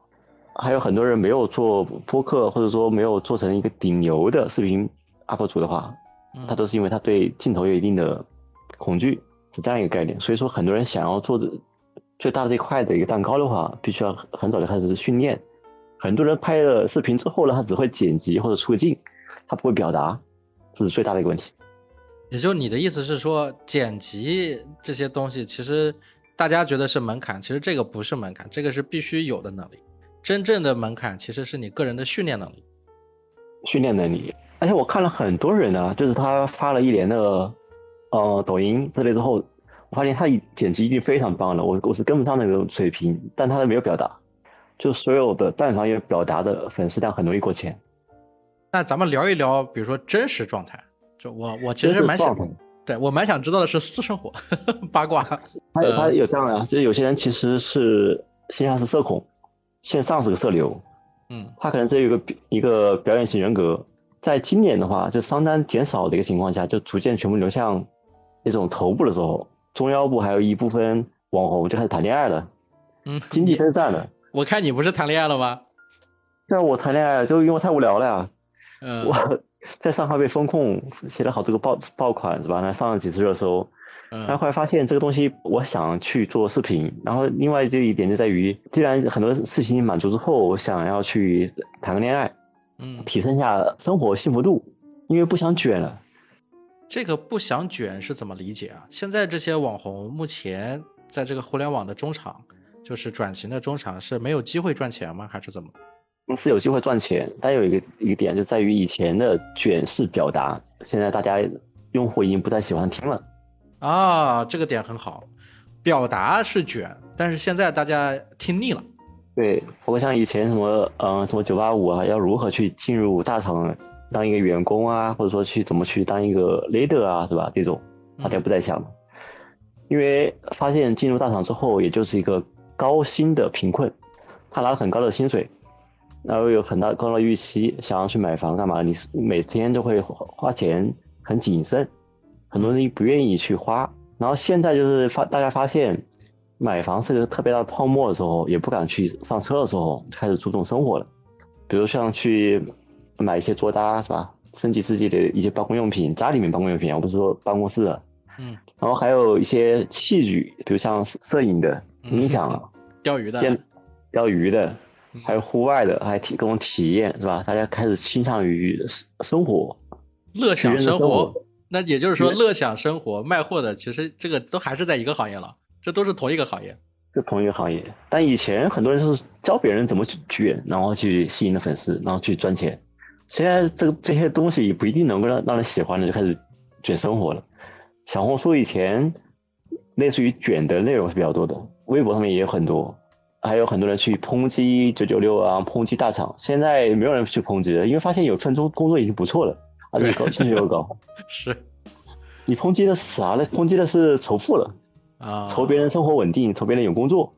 还有很多人没有做播客，或者说没有做成一个顶流的视频 UP 主的话，他都是因为他对镜头有一定的恐惧，是这样一个概念。所以说很多人想要做的。最大的这块的一个蛋糕的话，必须要很早就开始训练。很多人拍了视频之后呢，他只会剪辑或者出个镜，他不会表达，这是最大的一个问题。
也就你的意思是说，剪辑这些东西，其实大家觉得是门槛，其实这个不是门槛，这个是必须有的能力。真正的门槛其实是你个人的训练能力。
训练能力，而且我看了很多人呢，就是他发了一年的，呃，抖音之类之后，我发现他剪辑一定非常棒了，我我是跟不上那种水平，但他都没有表达，就所有的但凡有表达的粉丝量很容易过千。
那咱们聊一聊，比如说真实状态，就我我其实蛮想，对我蛮想知道的是私生活 八卦。
他他有这样的，就是有些人其实是线下是社恐，线上是个社牛。
嗯，
他可能是有一个一个表演型人格，在今年的话，就商单减少的一个情况下，就逐渐全部流向那种头部的时候，中腰部还有一部分网红就开始谈恋爱了，
嗯，
经济分散了。
我看你不是谈恋爱了吗？
那我谈恋爱就因为太无聊了呀。
嗯，
我在上海被风控，写了好多个爆爆款是吧？那上了几次热搜。然后后来发现这个东西，我想去做视频。然后另外这一点就在于，既然很多事情满足之后，我想要去谈个恋爱，
嗯，
提升一下生活幸福度，因为不想卷了。
这个不想卷是怎么理解啊？现在这些网红目前在这个互联网的中场，就是转型的中场，是没有机会赚钱吗？还是怎么？
是有机会赚钱，但有一个一个点就在于以前的卷式表达，现在大家用户已经不太喜欢听了。
啊，这个点很好，表达是卷，但是现在大家听腻了。
对，包括像以前什么，嗯，什么九八五啊，要如何去进入大厂当一个员工啊，或者说去怎么去当一个 leader 啊，是吧？这种大家不再想了，因为发现进入大厂之后，也就是一个高薪的贫困，他拿了很高的薪水，然后有很大高的预期，想要去买房干嘛？你每天都会花钱，很谨慎。很多人不愿意去花，然后现在就是发大家发现，买房是个特别大的泡沫的时候，也不敢去上车的时候，开始注重生活了。比如像去买一些桌搭是吧，升级自己的一些办公用品，家里面办公用品，我不是说办公室的。
嗯。
然后还有一些器具，比如像摄影的、音响、
钓鱼的、
钓鱼的，还有户外的，还提供体验是吧？大家开始倾向于生活，
乐享
生
活。那也就是说，乐享生活卖货的，其实这个都还是在一个行业了，这都是同一个行业，
是同一个行业。但以前很多人是教别人怎么去卷，然后去吸引的粉丝，然后去赚钱。现在这个这些东西不一定能够让让人喜欢的，就开始卷生活了。小红书以前类似于卷的内容是比较多的，微博上面也有很多，还有很多人去抨击九九六啊，抨击大厂。现在没有人去抨击了，因为发现有份工工作已经不错了。而且高薪水又高，
是，
你抨击的是啥呢？抨击的是仇富了
啊，
仇别人生活稳定，仇别人有工作，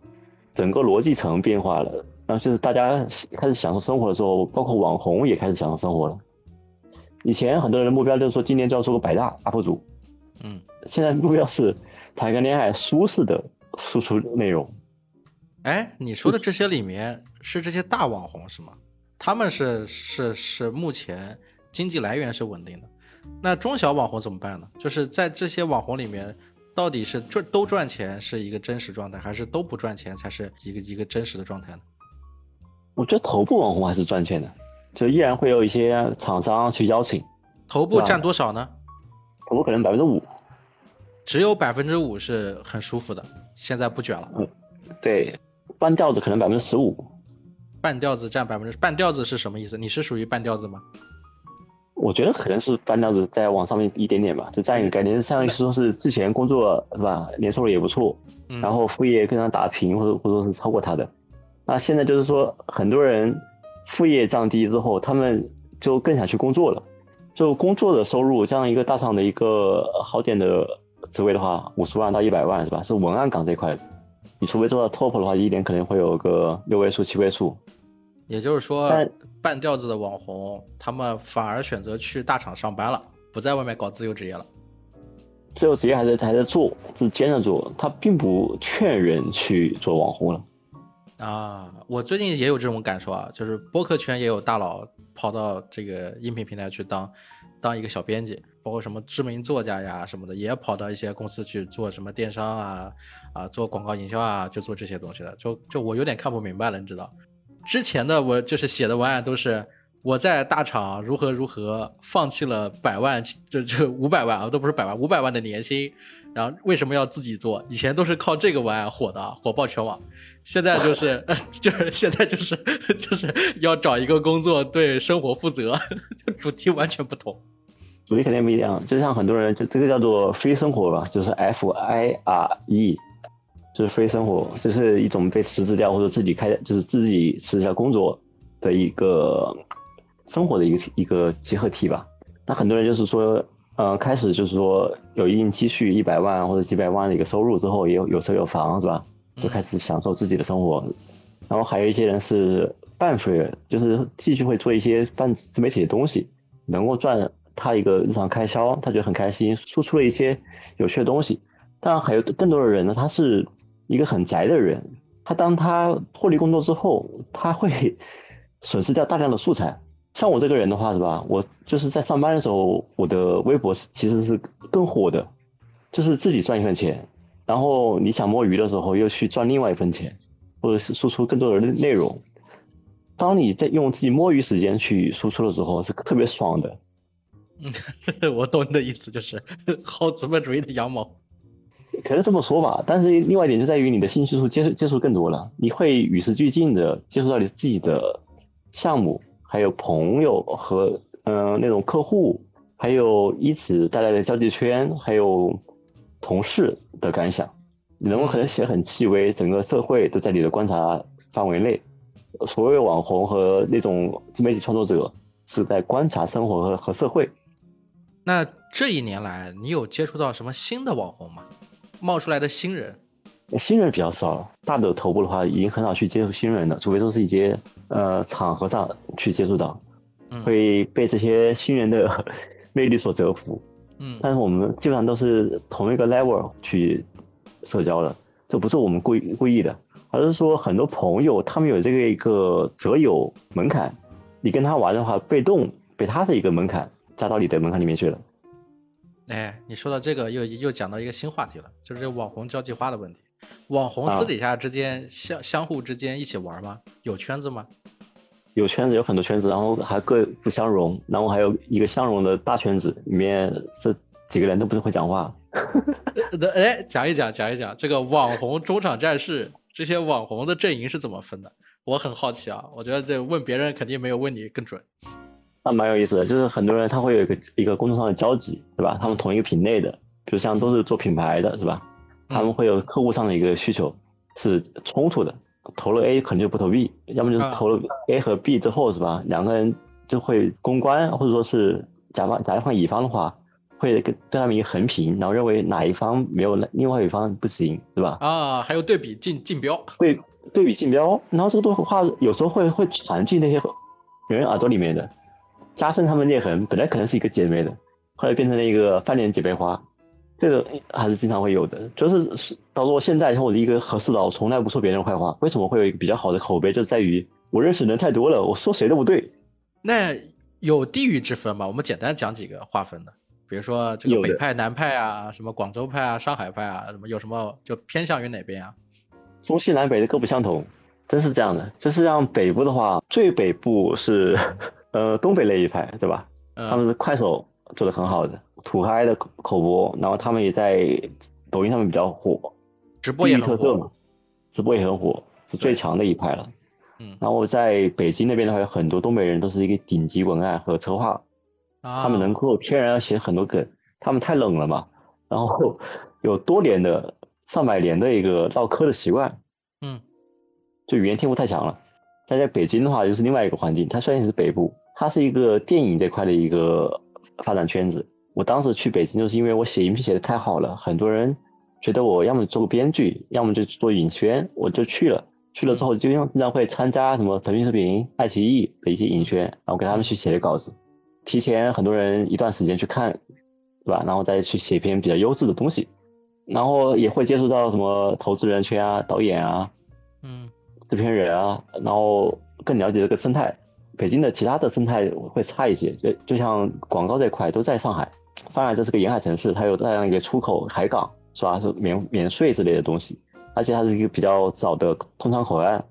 整个逻辑层变化了。然后就是大家开始享受生活的时候，包括网红也开始享受生活了。以前很多人的目标就是说今年就要做个百大 UP 主，
嗯，
现在目标是谈个恋爱，舒适的输出内容。
哎，你说的这些里面是这些大网红是吗？他们是是是目前。经济来源是稳定的，那中小网红怎么办呢？就是在这些网红里面，到底是赚都赚钱是一个真实状态，还是都不赚钱才是一个一个真实的状态呢？
我觉得头部网红还是赚钱的，就依然会有一些厂商去邀请。
头部占多少呢？
头部可能百分之五，
只有百分之五是很舒服的，现在不卷了。
嗯，对，半吊子可能百分之十五，
半吊子占百分之半吊子是什么意思？你是属于半吊子吗？
我觉得可能是半吊子再往上面一点点吧，就这样一个概念。相当于说是之前工作是吧，年收入也不错，然后副业跟他打平，或者或者说是超过他的。那现在就是说，很多人副业降低之后，他们就更想去工作了。就工作的收入，这样一个大厂的一个好点的职位的话，五十万到一百万是吧？是文案岗这一块，你除非做到 top 的话，一年可能会有个六位数、七位数。
也就是说。半吊子的网红，他们反而选择去大厂上班了，不在外面搞自由职业了。
自由职业还在还在做，是兼着做，他并不劝人去做网红了。
啊，我最近也有这种感受啊，就是播客圈也有大佬跑到这个音频平台去当当一个小编辑，包括什么知名作家呀什么的，也跑到一些公司去做什么电商啊啊，做广告营销啊，就做这些东西了。就就我有点看不明白了，你知道。之前的我就是写的文案都是我在大厂如何如何，放弃了百万，这这五百万啊，都不是百万，五百万的年薪，然后为什么要自己做？以前都是靠这个文案火的，火爆全网。现在就是 就是现在就是就是要找一个工作，对生活负责，就主题完全不同。
主题肯定不一样，就像很多人就这个叫做非生活吧，就是 F I R E，就是非生活，就是一种被辞职掉或者自己开，就是自己辞掉工作的一个生活的一个一个结合体吧。那很多人就是说，呃，开始就是说有一定积蓄，一百万或者几百万的一个收入之后，也有有车有房，是吧？就开始享受自己的生活。然后还有一些人是半飞，就是继续会做一些半自媒体的东西，能够赚。他一个日常开销，他觉得很开心，输出了一些有趣的东西。当然还有更多的人呢，他是一个很宅的人，他当他脱离工作之后，他会 损失掉大量的素材。像我这个人的话，是吧？我就是在上班的时候，我的微博其实是更火的，就是自己赚一份钱，然后你想摸鱼的时候又去赚另外一份钱，或者是输出更多的内容。当你在用自己摸鱼时间去输出的时候，是特别爽的。
嗯，我懂你的意思，就是 薅资本主义的羊毛，
可能这么说吧。但是另外一点就在于你的信息素接触接触更多了，你会与时俱进的接触到你自己的项目，还有朋友和嗯那种客户，还有以此带来的交际圈，还有同事的感想。你能够可能写很细微，整个社会都在你的观察范围内。所谓网红和那种自媒体创作者是在观察生活和和社会。
那这一年来，你有接触到什么新的网红吗？冒出来的新人？
新人比较少，大的头部的话，已经很少去接触新人了，除非都是一些呃场合上去接触到，会被这些新人的 魅力所折服。
嗯，
但是我们基本上都是同一个 level 去社交的，这不是我们故意故意的，而是说很多朋友他们有这个一个择友门槛，你跟他玩的话，被动被他的一个门槛。加到你的门槛里面去了。
哎，你说到这个，又又讲到一个新话题了，就是这网红交际花的问题。网红私底下之间相相互之间一起玩吗？有圈子吗？
有圈子，有很多圈子，然后还各不相容，然后还有一个相容的大圈子，里面这几个人都不是会讲话。
哎，讲一讲，讲一讲这个网红中场战士，这些网红的阵营是怎么分的？我很好奇啊，我觉得这问别人肯定没有问你更准。
那蛮有意思的，就是很多人他会有一个一个工作上的交集，对吧？他们同一个品类的，比如像都是做品牌的，是吧？他们会有客户上的一个需求是冲突的，投了 A 肯定就不投 B，要么就是投了 A 和 B 之后，是吧？两个人就会公关或者说是甲方甲方乙方的话，会跟对他们一个横评，然后认为哪一方没有另外一方不行，是吧？
啊，还有对比竞竞标，
对对比竞标，然后这个话有时候会会传进那些人耳朵里面的。加深他们裂痕，本来可能是一个姐妹的，后来变成了一个翻脸姐妹花，这个还是经常会有的。就是是到我现在，像我的一个合适的，我从来不说别人坏话。为什么会有一个比较好的口碑？就在于我认识人太多了，我说谁都不对。
那有地域之分吗？我们简单讲几个划分的，比如说这个北派、南派啊，什么广州派啊、上海派啊，什么有什么就偏向于哪边啊？
中西南北的各不相同，真是这样的。就是像北部的话，最北部是。呃，东北那一派，对吧？他们是快手做的很好的，土嗨的口口播，然后他们也在抖音上面比较火，
直播也
特色嘛，直播也很火，是最强的一派了。
嗯，
然后在北京那边的话，有很多东北人都是一个顶级文案和策划，他们能够天然写很多梗，他们太冷了嘛，然后有多年的上百年的一个唠嗑的习惯，
嗯，
就语言天赋太强了。但在北京的话，又是另外一个环境，它虽然是北部。它是一个电影这块的一个发展圈子。我当时去北京，就是因为我写影评写的太好了，很多人觉得我要么做个编剧，要么就做影圈，我就去了。去了之后，就经常会参加什么腾讯视频、爱奇艺的一些影圈，然后给他们去写稿子。提前很多人一段时间去看，对吧？然后再去写一篇比较优质的东西。然后也会接触到什么投资人圈啊、导演啊、
嗯、
制片人啊，然后更了解这个生态。北京的其他的生态会差一些，就就像广告这块都在上海，上海这是个沿海城市，它有大量一个出口海港，是吧？是免免税之类的东西，而且它是一个比较早的通商口岸。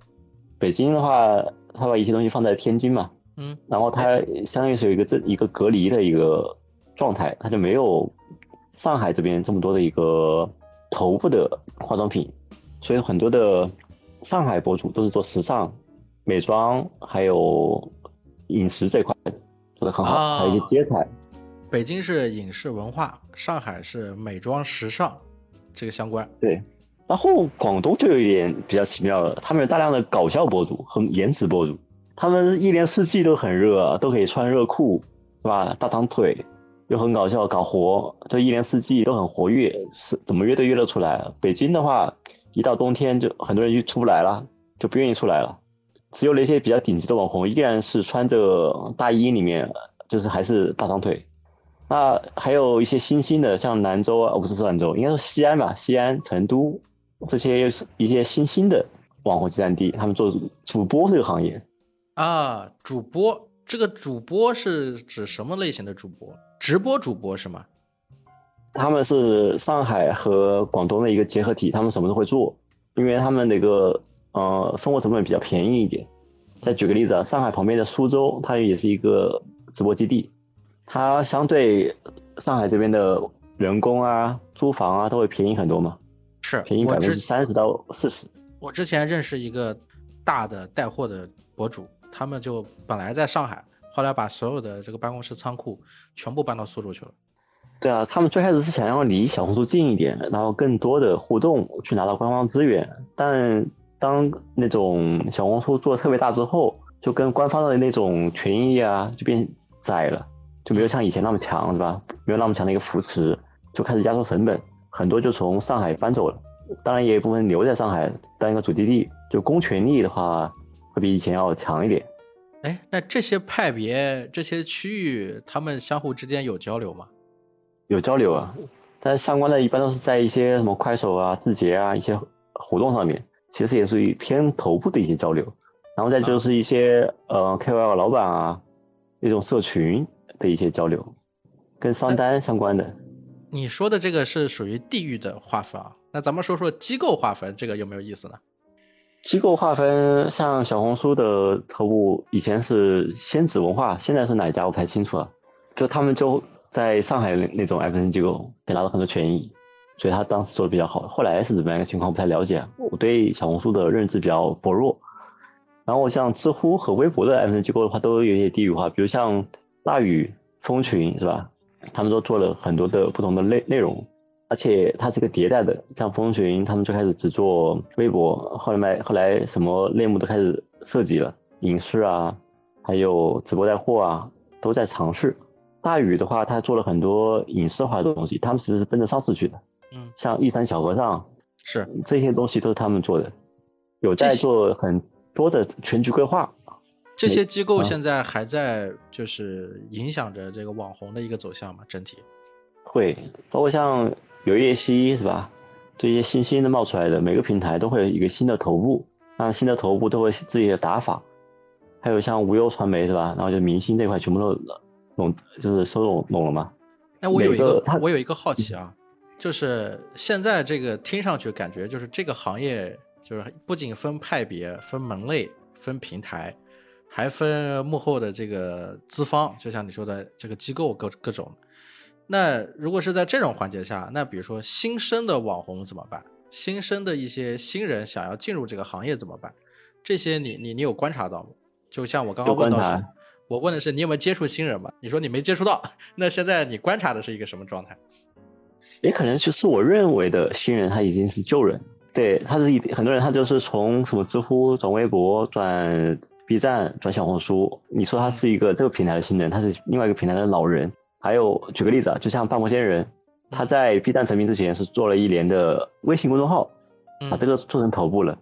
北京的话，它把一些东西放在天津嘛，
嗯，
然后它相当于是有一个这一个隔离的一个状态，它就没有上海这边这么多的一个头部的化妆品，所以很多的上海博主都是做时尚、美妆还有饮食这块做的很好，
啊
还有一些街采。
北京是影视文化，上海是美妆时尚，这个相关。
对，然后广东就有一点比较奇妙了，他们有大量的搞笑博主和颜值博主，他们一年四季都很热，都可以穿热裤，是吧？大长腿，又很搞笑，搞活，就一年四季都很活跃，是怎么约都约得出来。北京的话，一到冬天就很多人就出不来了，就不愿意出来了。只有那些比较顶级的网红，依然是穿着大衣，里面就是还是大长腿。那还有一些新兴的，像兰州啊，哦不是兰州，应该是西安吧，西安、成都这些一些新兴的网红集散地，他们做主播这个行业。
啊，主播，这个主播是指什么类型的主播？直播主播是吗？
他们是上海和广东的一个结合体，他们什么都会做，因为他们那个呃生活成本比较便宜一点。再举个例子啊，上海旁边的苏州，它也是一个直播基地，它相对上海这边的人工啊、租房啊都会便宜很多嘛，
是
便宜百分
之
三十到四十。
我之前认识一个大的带货的博主，他们就本来在上海，后来把所有的这个办公室仓库全部搬到苏州去了。
对啊，他们最开始是想要离小红书近一点，然后更多的互动，去拿到官方资源。但当那种小红书做的特别大之后，就跟官方的那种权益啊就变窄了，就没有像以前那么强，是吧？没有那么强的一个扶持，就开始压缩成本，很多就从上海搬走了。当然也有一部分留在上海当一个主基地，就公权力的话会比以前要强一点。
哎，那这些派别、这些区域，他们相互之间有交流吗？
有交流啊，但是相关的一般都是在一些什么快手啊、字节啊一些活动上面，其实也属于偏头部的一些交流。然后再就是一些、呃 KOL 老板啊那种社群的一些交流，跟商单相关的。
你说的这个是属于地域的划分啊，那咱们说说机构划分，这个有没有意思呢？
机构划分，像小红书的头部以前是仙子文化，现在是哪家我不太清楚了。就他们就在上海那那种 FN 机构给拿到很多权益，所以他当时做的比较好。后来是怎么样一个情况不太了解，我对小红书的认知比较薄弱。然后像知乎和微博的 FN 机构的话，都有一些地域化，比如像大宇、蜂群是吧？他们都做了很多的不同的内内容，而且它是个迭代的。像蜂群，他们最开始只做微博，后来后来什么类目都开始涉及了，影视啊，还有直播带货啊，都在尝试。大宇的话，他做了很多影视化的东西，他们其实是奔着上市去的。
嗯，
像玉山小和尚
是
这些东西都是他们做的，有在做很多的全局规划。
这些机构
嗯
现在还在就是影响着这个网红的一个走向嘛？整体
会，包括像有叶希是吧？这些新兴的冒出来的，每个平台都会有一个新的头部，那新的头部都会自己的打法，还有像无忧传媒是吧？然后就明星这块全部都拢，就是收拢拢了吗。
哎，我有一个
个
我有一个好奇啊，就是现在这个听上去感觉就是这个行业就是不仅分派别、分门类、分平台，还分幕后的这个资方，就像你说的这个机构各各种。那如果是在这种环节下，那比如说新生的网红怎么办？新生的一些新人想要进入这个行业怎么办？这些你你你有观察到吗？就像我刚刚问到是，我问的是你有没有接触新人嘛？你说你没接触到，那现在你观察的是一个什么状态？
也可能就是我认为的新人，他已经是旧人。对，他是一很多人，他就是从什么知乎转微博、转 B 站、转小红书。你说他是一个这个平台的新人，他是另外一个平台的老人。还有举个例子啊，就像半国仙人，他在 B 站成名之前是做了一年的微信公众号，把这个做成头部了。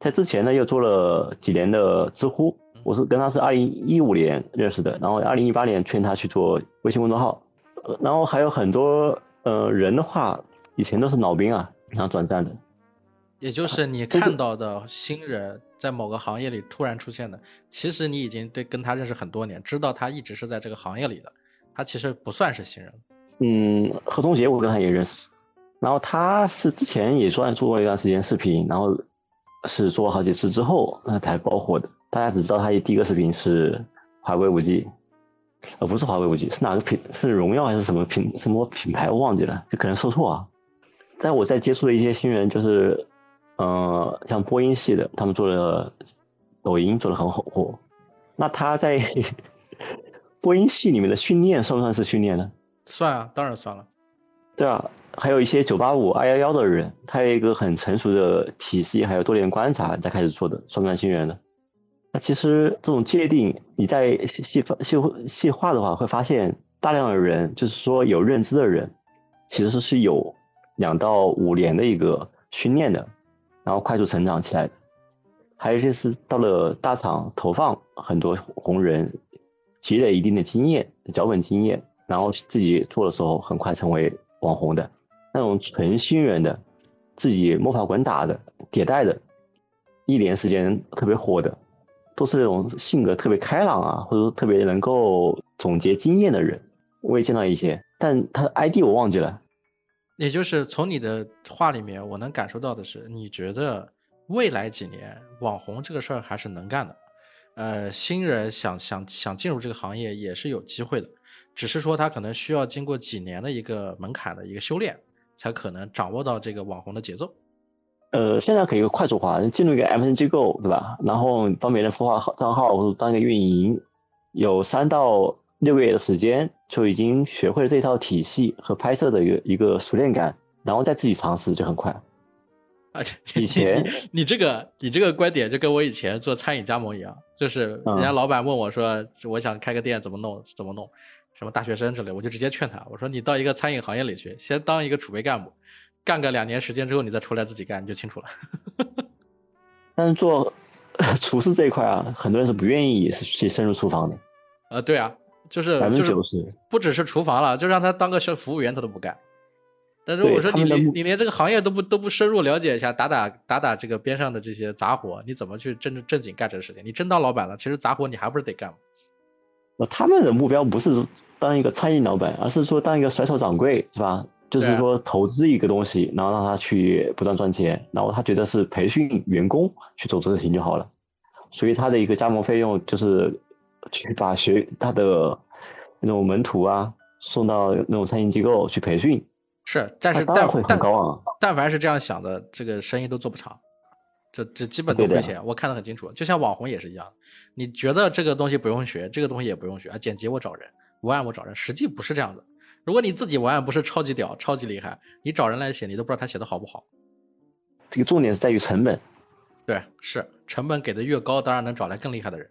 在之前呢，又做了几年的知乎。我是跟他是二零一五年认识的，然后二零一八年劝他去做微信公众号。呃然后还有很多呃人的话，以前都是老兵啊，然后转战的。
也就是你看到的新人在某个行业里突然出现的，其实你已经对跟他认识很多年，知道他一直是在这个行业里的，他其实不算是新人。
嗯，何同学我跟他也认识，然后他是之前也算做过一段时间视频，然后是做了好几次之后，那才爆火的。大家只知道他第一个视频是华为五 G，呃，不是华为五 G，是哪个品？是荣耀还是什么品？什么品牌？我忘记了，就可能说错啊。但我在接触的一些新人，就是，呃，像播音系的，他们做的抖音做的很火。那他在播音系里面的训练算不算是训练呢？
算啊，当然算了。
对啊，还有一些九八五、二幺幺的人，他有一个很成熟的体系，还有多年观察才开始做的，算不算新人呢？那其实这种界定，你在细细细细化的话，会发现大量的人，就是说有认知的人，其实是有两到五年的一个训练的，然后快速成长起来的。还有就是到了大厂投放，很多红人积累一定的经验、脚本经验，然后自己做的时候，很快成为网红的。那种纯新人的，自己摸爬滚打的、迭代的，一年时间特别火的。都是那种性格特别开朗啊，或者说特别能够总结经验的人，我也见到一些，但他的 ID 我忘记了。
也就是从你的话里面，我能感受到的是，你觉得未来几年网红这个事儿还是能干的，呃，新人想想想进入这个行业也是有机会的，只是说他可能需要经过几年的一个门槛的一个修炼，才可能掌握到这个网红的节奏。
呃，现在可以快速化，进入一个 M N 机构，对吧？然后帮别人孵化账号或者当一个运营，有三到六个月的时间，就已经学会了这套体系和拍摄的一个一个熟练感，然后再自己尝试就很快。
而且以前你这个你这个观点就跟我以前做餐饮加盟一样，就是人家老板问我说我想开个店怎么弄怎么弄，什么大学生之类，我就直接劝他，我说你到一个餐饮行业里去，先当一个储备干部。干个两年时间之后，你再出来自己干，你就清楚了。
但是做 厨师这一块啊，很多人是不愿意去深入厨房的。
呃，对啊，就是
百分之九十，
不只是厨房了，就让他当个小服务员，他都不干。但是我说你连你连这个行业都不都不深入了解一下，打打打打这个边上的这些杂活，你怎么去正正经干这个事情？你真当老板了，其实杂活你还不是得干吗？
他们的目标不是当一个餐饮老板，而是说当一个甩手掌柜，是吧？就是说投资一个东西，然后让他去不断赚钱，然后他觉得是培训员工去做这个事情就好了，所以他的一个加盟费用就是去把学他的那种门徒啊送到那种餐饮机构去培训。
是，但是但
很高啊，
但凡是这样想的，这个生意都做不长，这这基本都亏钱。我看得很清楚，就像网红也是一样，你觉得这个东西不用学，这个东西也不用学啊，剪辑我找人，文案我找人，实际不是这样的。如果你自己文案不是超级屌、超级厉害，你找人来写，你都不知道他写的好不好。
这个重点是在于成本。
对，是成本给的越高，当然能找来更厉害的人。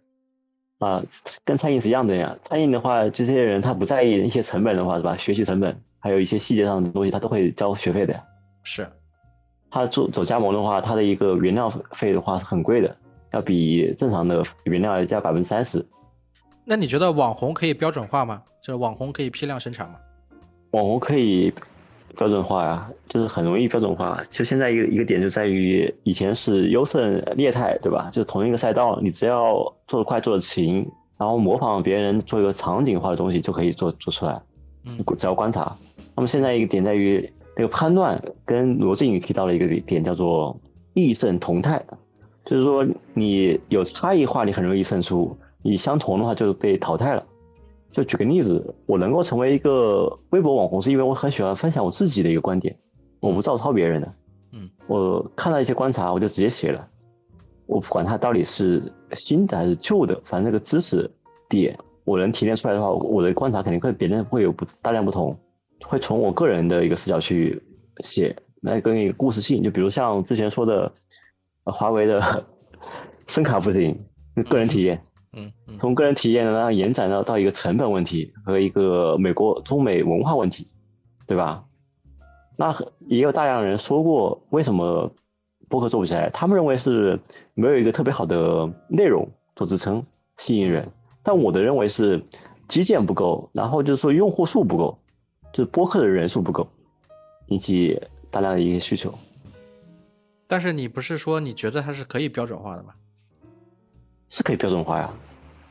啊，跟餐饮是一样的呀。餐饮的话，这些人他不在意一些成本的话，是吧？学习成本，还有一些细节上的东西，他都会交学费的。
是。
他做走加盟的话，他的一个原料费的话是很贵的，要比正常的原料要加百分之三十。
那你觉得网红可以标准化吗？就是网红可以批量生产吗？
网红可以标准化呀，就是很容易标准化。就现在一个一个点就在于，以前是优胜劣汰，对吧？就同一个赛道，你只要做得快、做得勤，然后模仿别人做一个场景化的东西，就可以做做出来。
嗯，
只要观察。那么现在一个点在于，那个判断跟罗振宇提到了一个点，叫做异胜同态，就是说你有差异化，你很容易胜出；你相同的话，就被淘汰了。就举个例子，我能够成为一个微博网红，是因为我很喜欢分享我自己的一个观点，我不照抄别人的。
嗯，
我看到一些观察，我就直接写了，我不管它到底是新的还是旧的，反正这个知识点我能提炼出来的话，我的观察肯定跟别人会有不大量不同，会从我个人的一个视角去写，来跟一个故事性。就比如像之前说的，华为的 声卡不行，个人体验。
嗯，
从个人体验然后延展到到一个成本问题和一个美国中美文化问题，对吧？那也有大量人说过，为什么播客做不起来？他们认为是没有一个特别好的内容做支撑吸引人，但我的认为是基建不够，然后就是说用户数不够，就是播客的人数不够，引起大量的一些需求。
但是你不是说你觉得它是可以标准化的吗？
是可以标准化呀，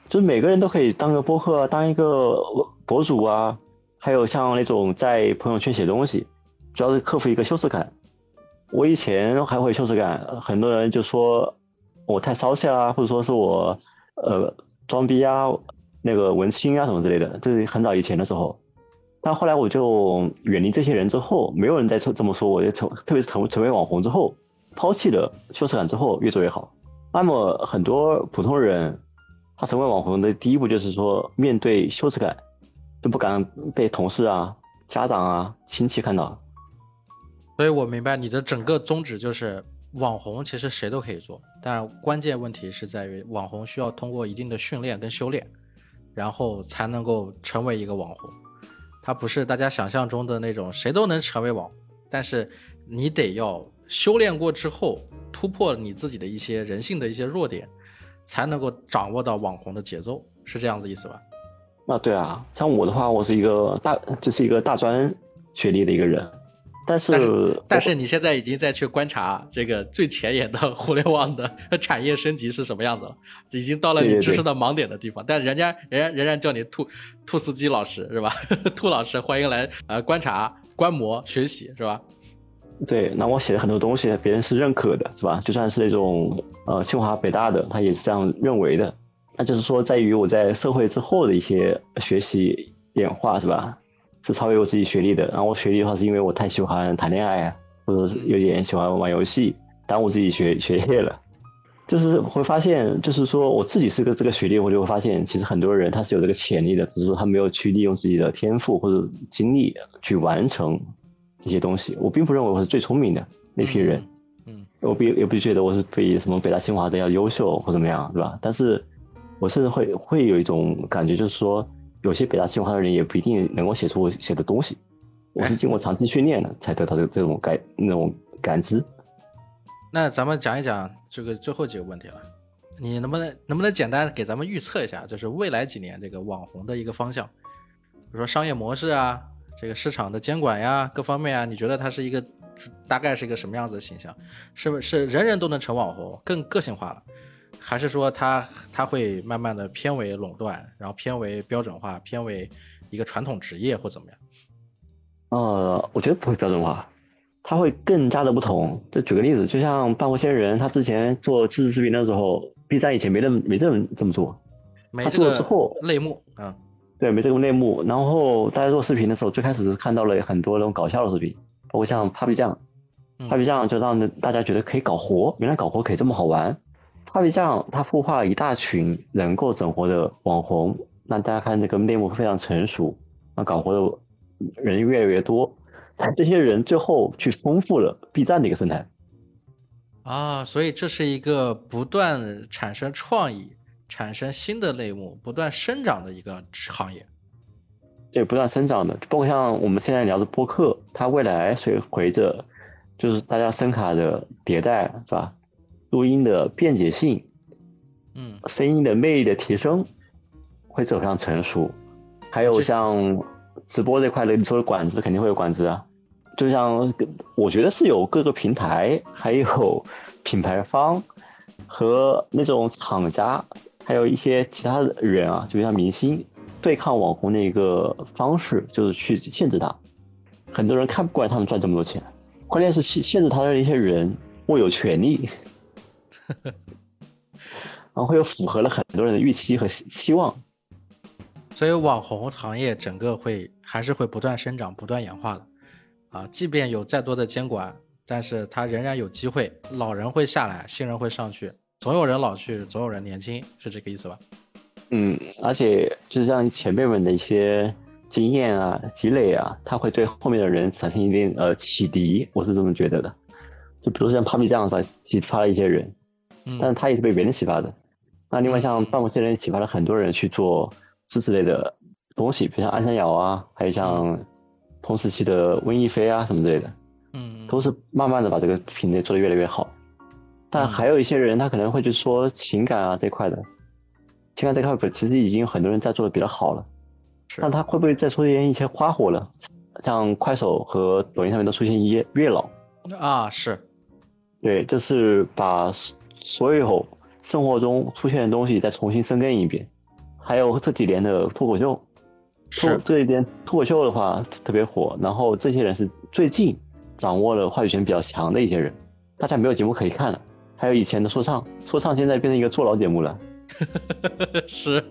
就是每个人都可以当个播客，当一个博主啊，还有像那种在朋友圈写东西，主要是克服一个羞耻感。我以前还会羞耻感，很多人就说我太骚气啊，或者说是我呃装逼啊，那个文青啊什么之类的，这是很早以前的时候。但后来我就远离这些人之后，没有人再这这么说我，就成特别是成成为网红之后，抛弃了羞耻感之后，越做越好。那么很多普通人，他成为网红的第一步就是说，面对羞耻感，就不敢被同事啊、家长啊、亲戚看到。
所以我明白你的整个宗旨就是，网红其实谁都可以做，但关键问题是在于网红需要通过一定的训练跟修炼，然后才能够成为一个网红。他不是大家想象中的那种谁都能成为网，但是你得要修炼过之后，突破你自己的一些人性的一些弱点，才能够掌握到网红的节奏，是这样子意思吧？
啊，对啊，像我的话，我是一个大，这是一个大专学历的一个人。但
是，但是你现在已经在去观察这个最前沿的互联网的产业升级是什么样子了，已经到了你知识的盲点的地方。但人家，人家仍然叫你兔兔司机老师是吧？兔老师，欢迎来呃观察、观摩、学习是吧？
对，那我写的很多东西，别人是认可的，是吧？就算是那种呃清华、北大的，他也是这样认为的。那就是说，在于我在社会之后的一些学习演化，是吧？是超越我自己学历的，然后我学历的话是因为我太喜欢谈恋爱啊，或者是有点喜欢玩游戏，耽误自己学 学业了。就是会发现，就是说我自己是个这个学历，我就会发现，其实很多人他是有这个潜力的，只是说他没有去利用自己的天赋或者精力去完成这些东西。我并不认为我是最聪明的那批人，
嗯，
我并也不觉得我是比什么北大清华的要优秀或怎么样，对吧？但是我甚至会会有一种感觉，就是说。有些北大清华的人也不一定能够写出我写的东西，我是经过长期训练的才得到这这种感 那种感知。
那咱们讲一讲这个最后几个问题了，你能不能能不能简单给咱们预测一下，就是未来几年这个网红的一个方向，比如说商业模式啊，这个市场的监管呀，各方面啊，你觉得它是一个大概是一个什么样子的形象？是不是人人都能成网红，更个性化了？还是说它它会慢慢的偏为垄断，然后偏为标准化，偏为一个传统职业或怎么样？
呃，我觉得不会标准化，它会更加的不同。就举个例子，就像半佛仙人，他之前做自制视频的时候，B 站以前没人没这么这么做，没做了之后
类目啊，
对，没这个内幕。然后大家做视频的时候，最开始是看到了很多那种搞笑的视频，包括像 Papi 酱，Papi 酱就让大家觉得可以搞活，原来搞活可以这么好玩。Papi 酱他孵化了一大群能够整活的网红，那大家看这个内幕非常成熟，那搞活的人越来越多，这些人最后去丰富了 B 站的一个生态。
啊，所以这是一个不断产生创意、产生新的类目、不断生长的一个行业。
对，不断生长的，包括像我们现在聊的播客，它未来随随着就是大家声卡的迭代，是吧？录音的便捷性，
嗯，
声音的魅力的提升，会走向成熟。还有像直播这块的，你说的管子肯定会有管子啊。就像我觉得是有各个平台，还有 品牌方和那种厂家，还有一些其他的人啊，就像明星对抗网红的一个方式，就是去限制他。很多人看不惯他们赚这么多钱，关键是限限制他的一些人握有权利。然后又符合了很多人的预期和期望，
所以网红行业整个会还是会不断生长、不断演化的啊！即便有再多的监管，但是它仍然有机会，老人会下来，新人会上去，总有人老去，总有人年轻，是这个意思吧？
嗯，而且就是像前辈们的一些经验啊、积累啊，他会对后面的人产生一定呃启迪，我是这么觉得的。就比如像 Papi 这样子启发了一些人，
嗯，
但是他也是被别人启发的。那另外像半佛仙人启发了很多人去做知识类的东西，比如像安山瑶啊，还有像同时期的温亦飞啊什么之类的，
嗯，
都是慢慢的把这个品类做得越来越好。但还有一些人他可能会去说情感啊这块的，情感这块其实已经有很多人在做的比较好了，但他会不会再出现一些花火了？像快手和抖音上面都出现一些月老。
啊，是。
对，就是把所有生活中出现的东西再重新生根一遍，还有这几年的脱口秀，
是。
这一年脱口秀的话特别火，然后这些人是最近掌握了话语权比较强的一些人，大家没有节目可以看了。还有以前的说唱，说唱现在变成一个坐牢节目了，
是，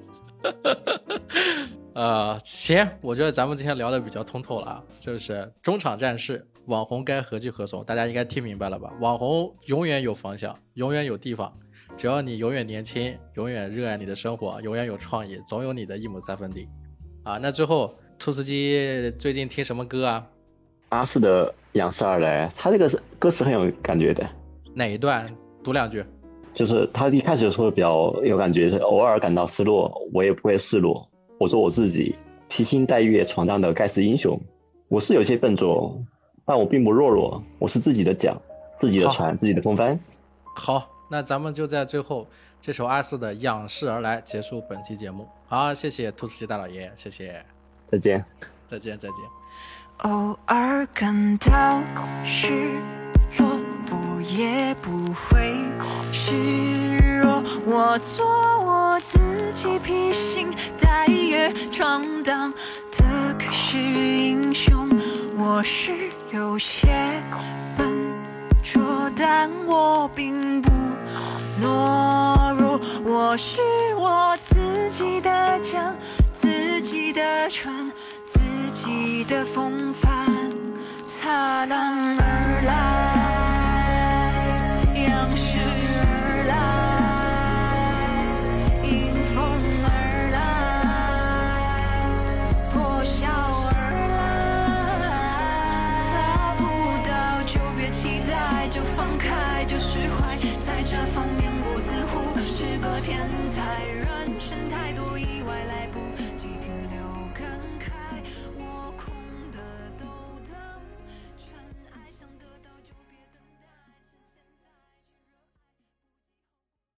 呃，行，我觉得咱们今天聊的比较通透了啊，就是中场战事，网红该何去何从，大家应该听明白了吧？网红永远有方向，永远有地方，只要你永远年轻，永远热爱你的生活，永远有创意，总有你的一亩三分地。啊，那最后，兔斯基最近听什么歌啊？
阿四的《仰视而来》，他这个歌词很有感觉的。
哪一段？读两句。
就是他一开始说的比较有感觉，是偶尔感到失落，我也不会示弱。我做我自己，披星戴月闯荡的盖世英雄。我是有些笨拙，但我并不懦弱。我是自己的桨，自己的船，自己的风帆。
好，那咱们就在最后这首阿四的《仰视而来》结束本期节目。好，谢谢兔斯基大老爷，谢谢，
再见，
再见，再见。
偶尔感到失落，不也不会示弱。我做我自己，披星戴月闯荡的盖世英雄。我是有些笨拙，但我并不懦弱。我是我自己的桨，自己的船，自己的风帆，踏浪而来，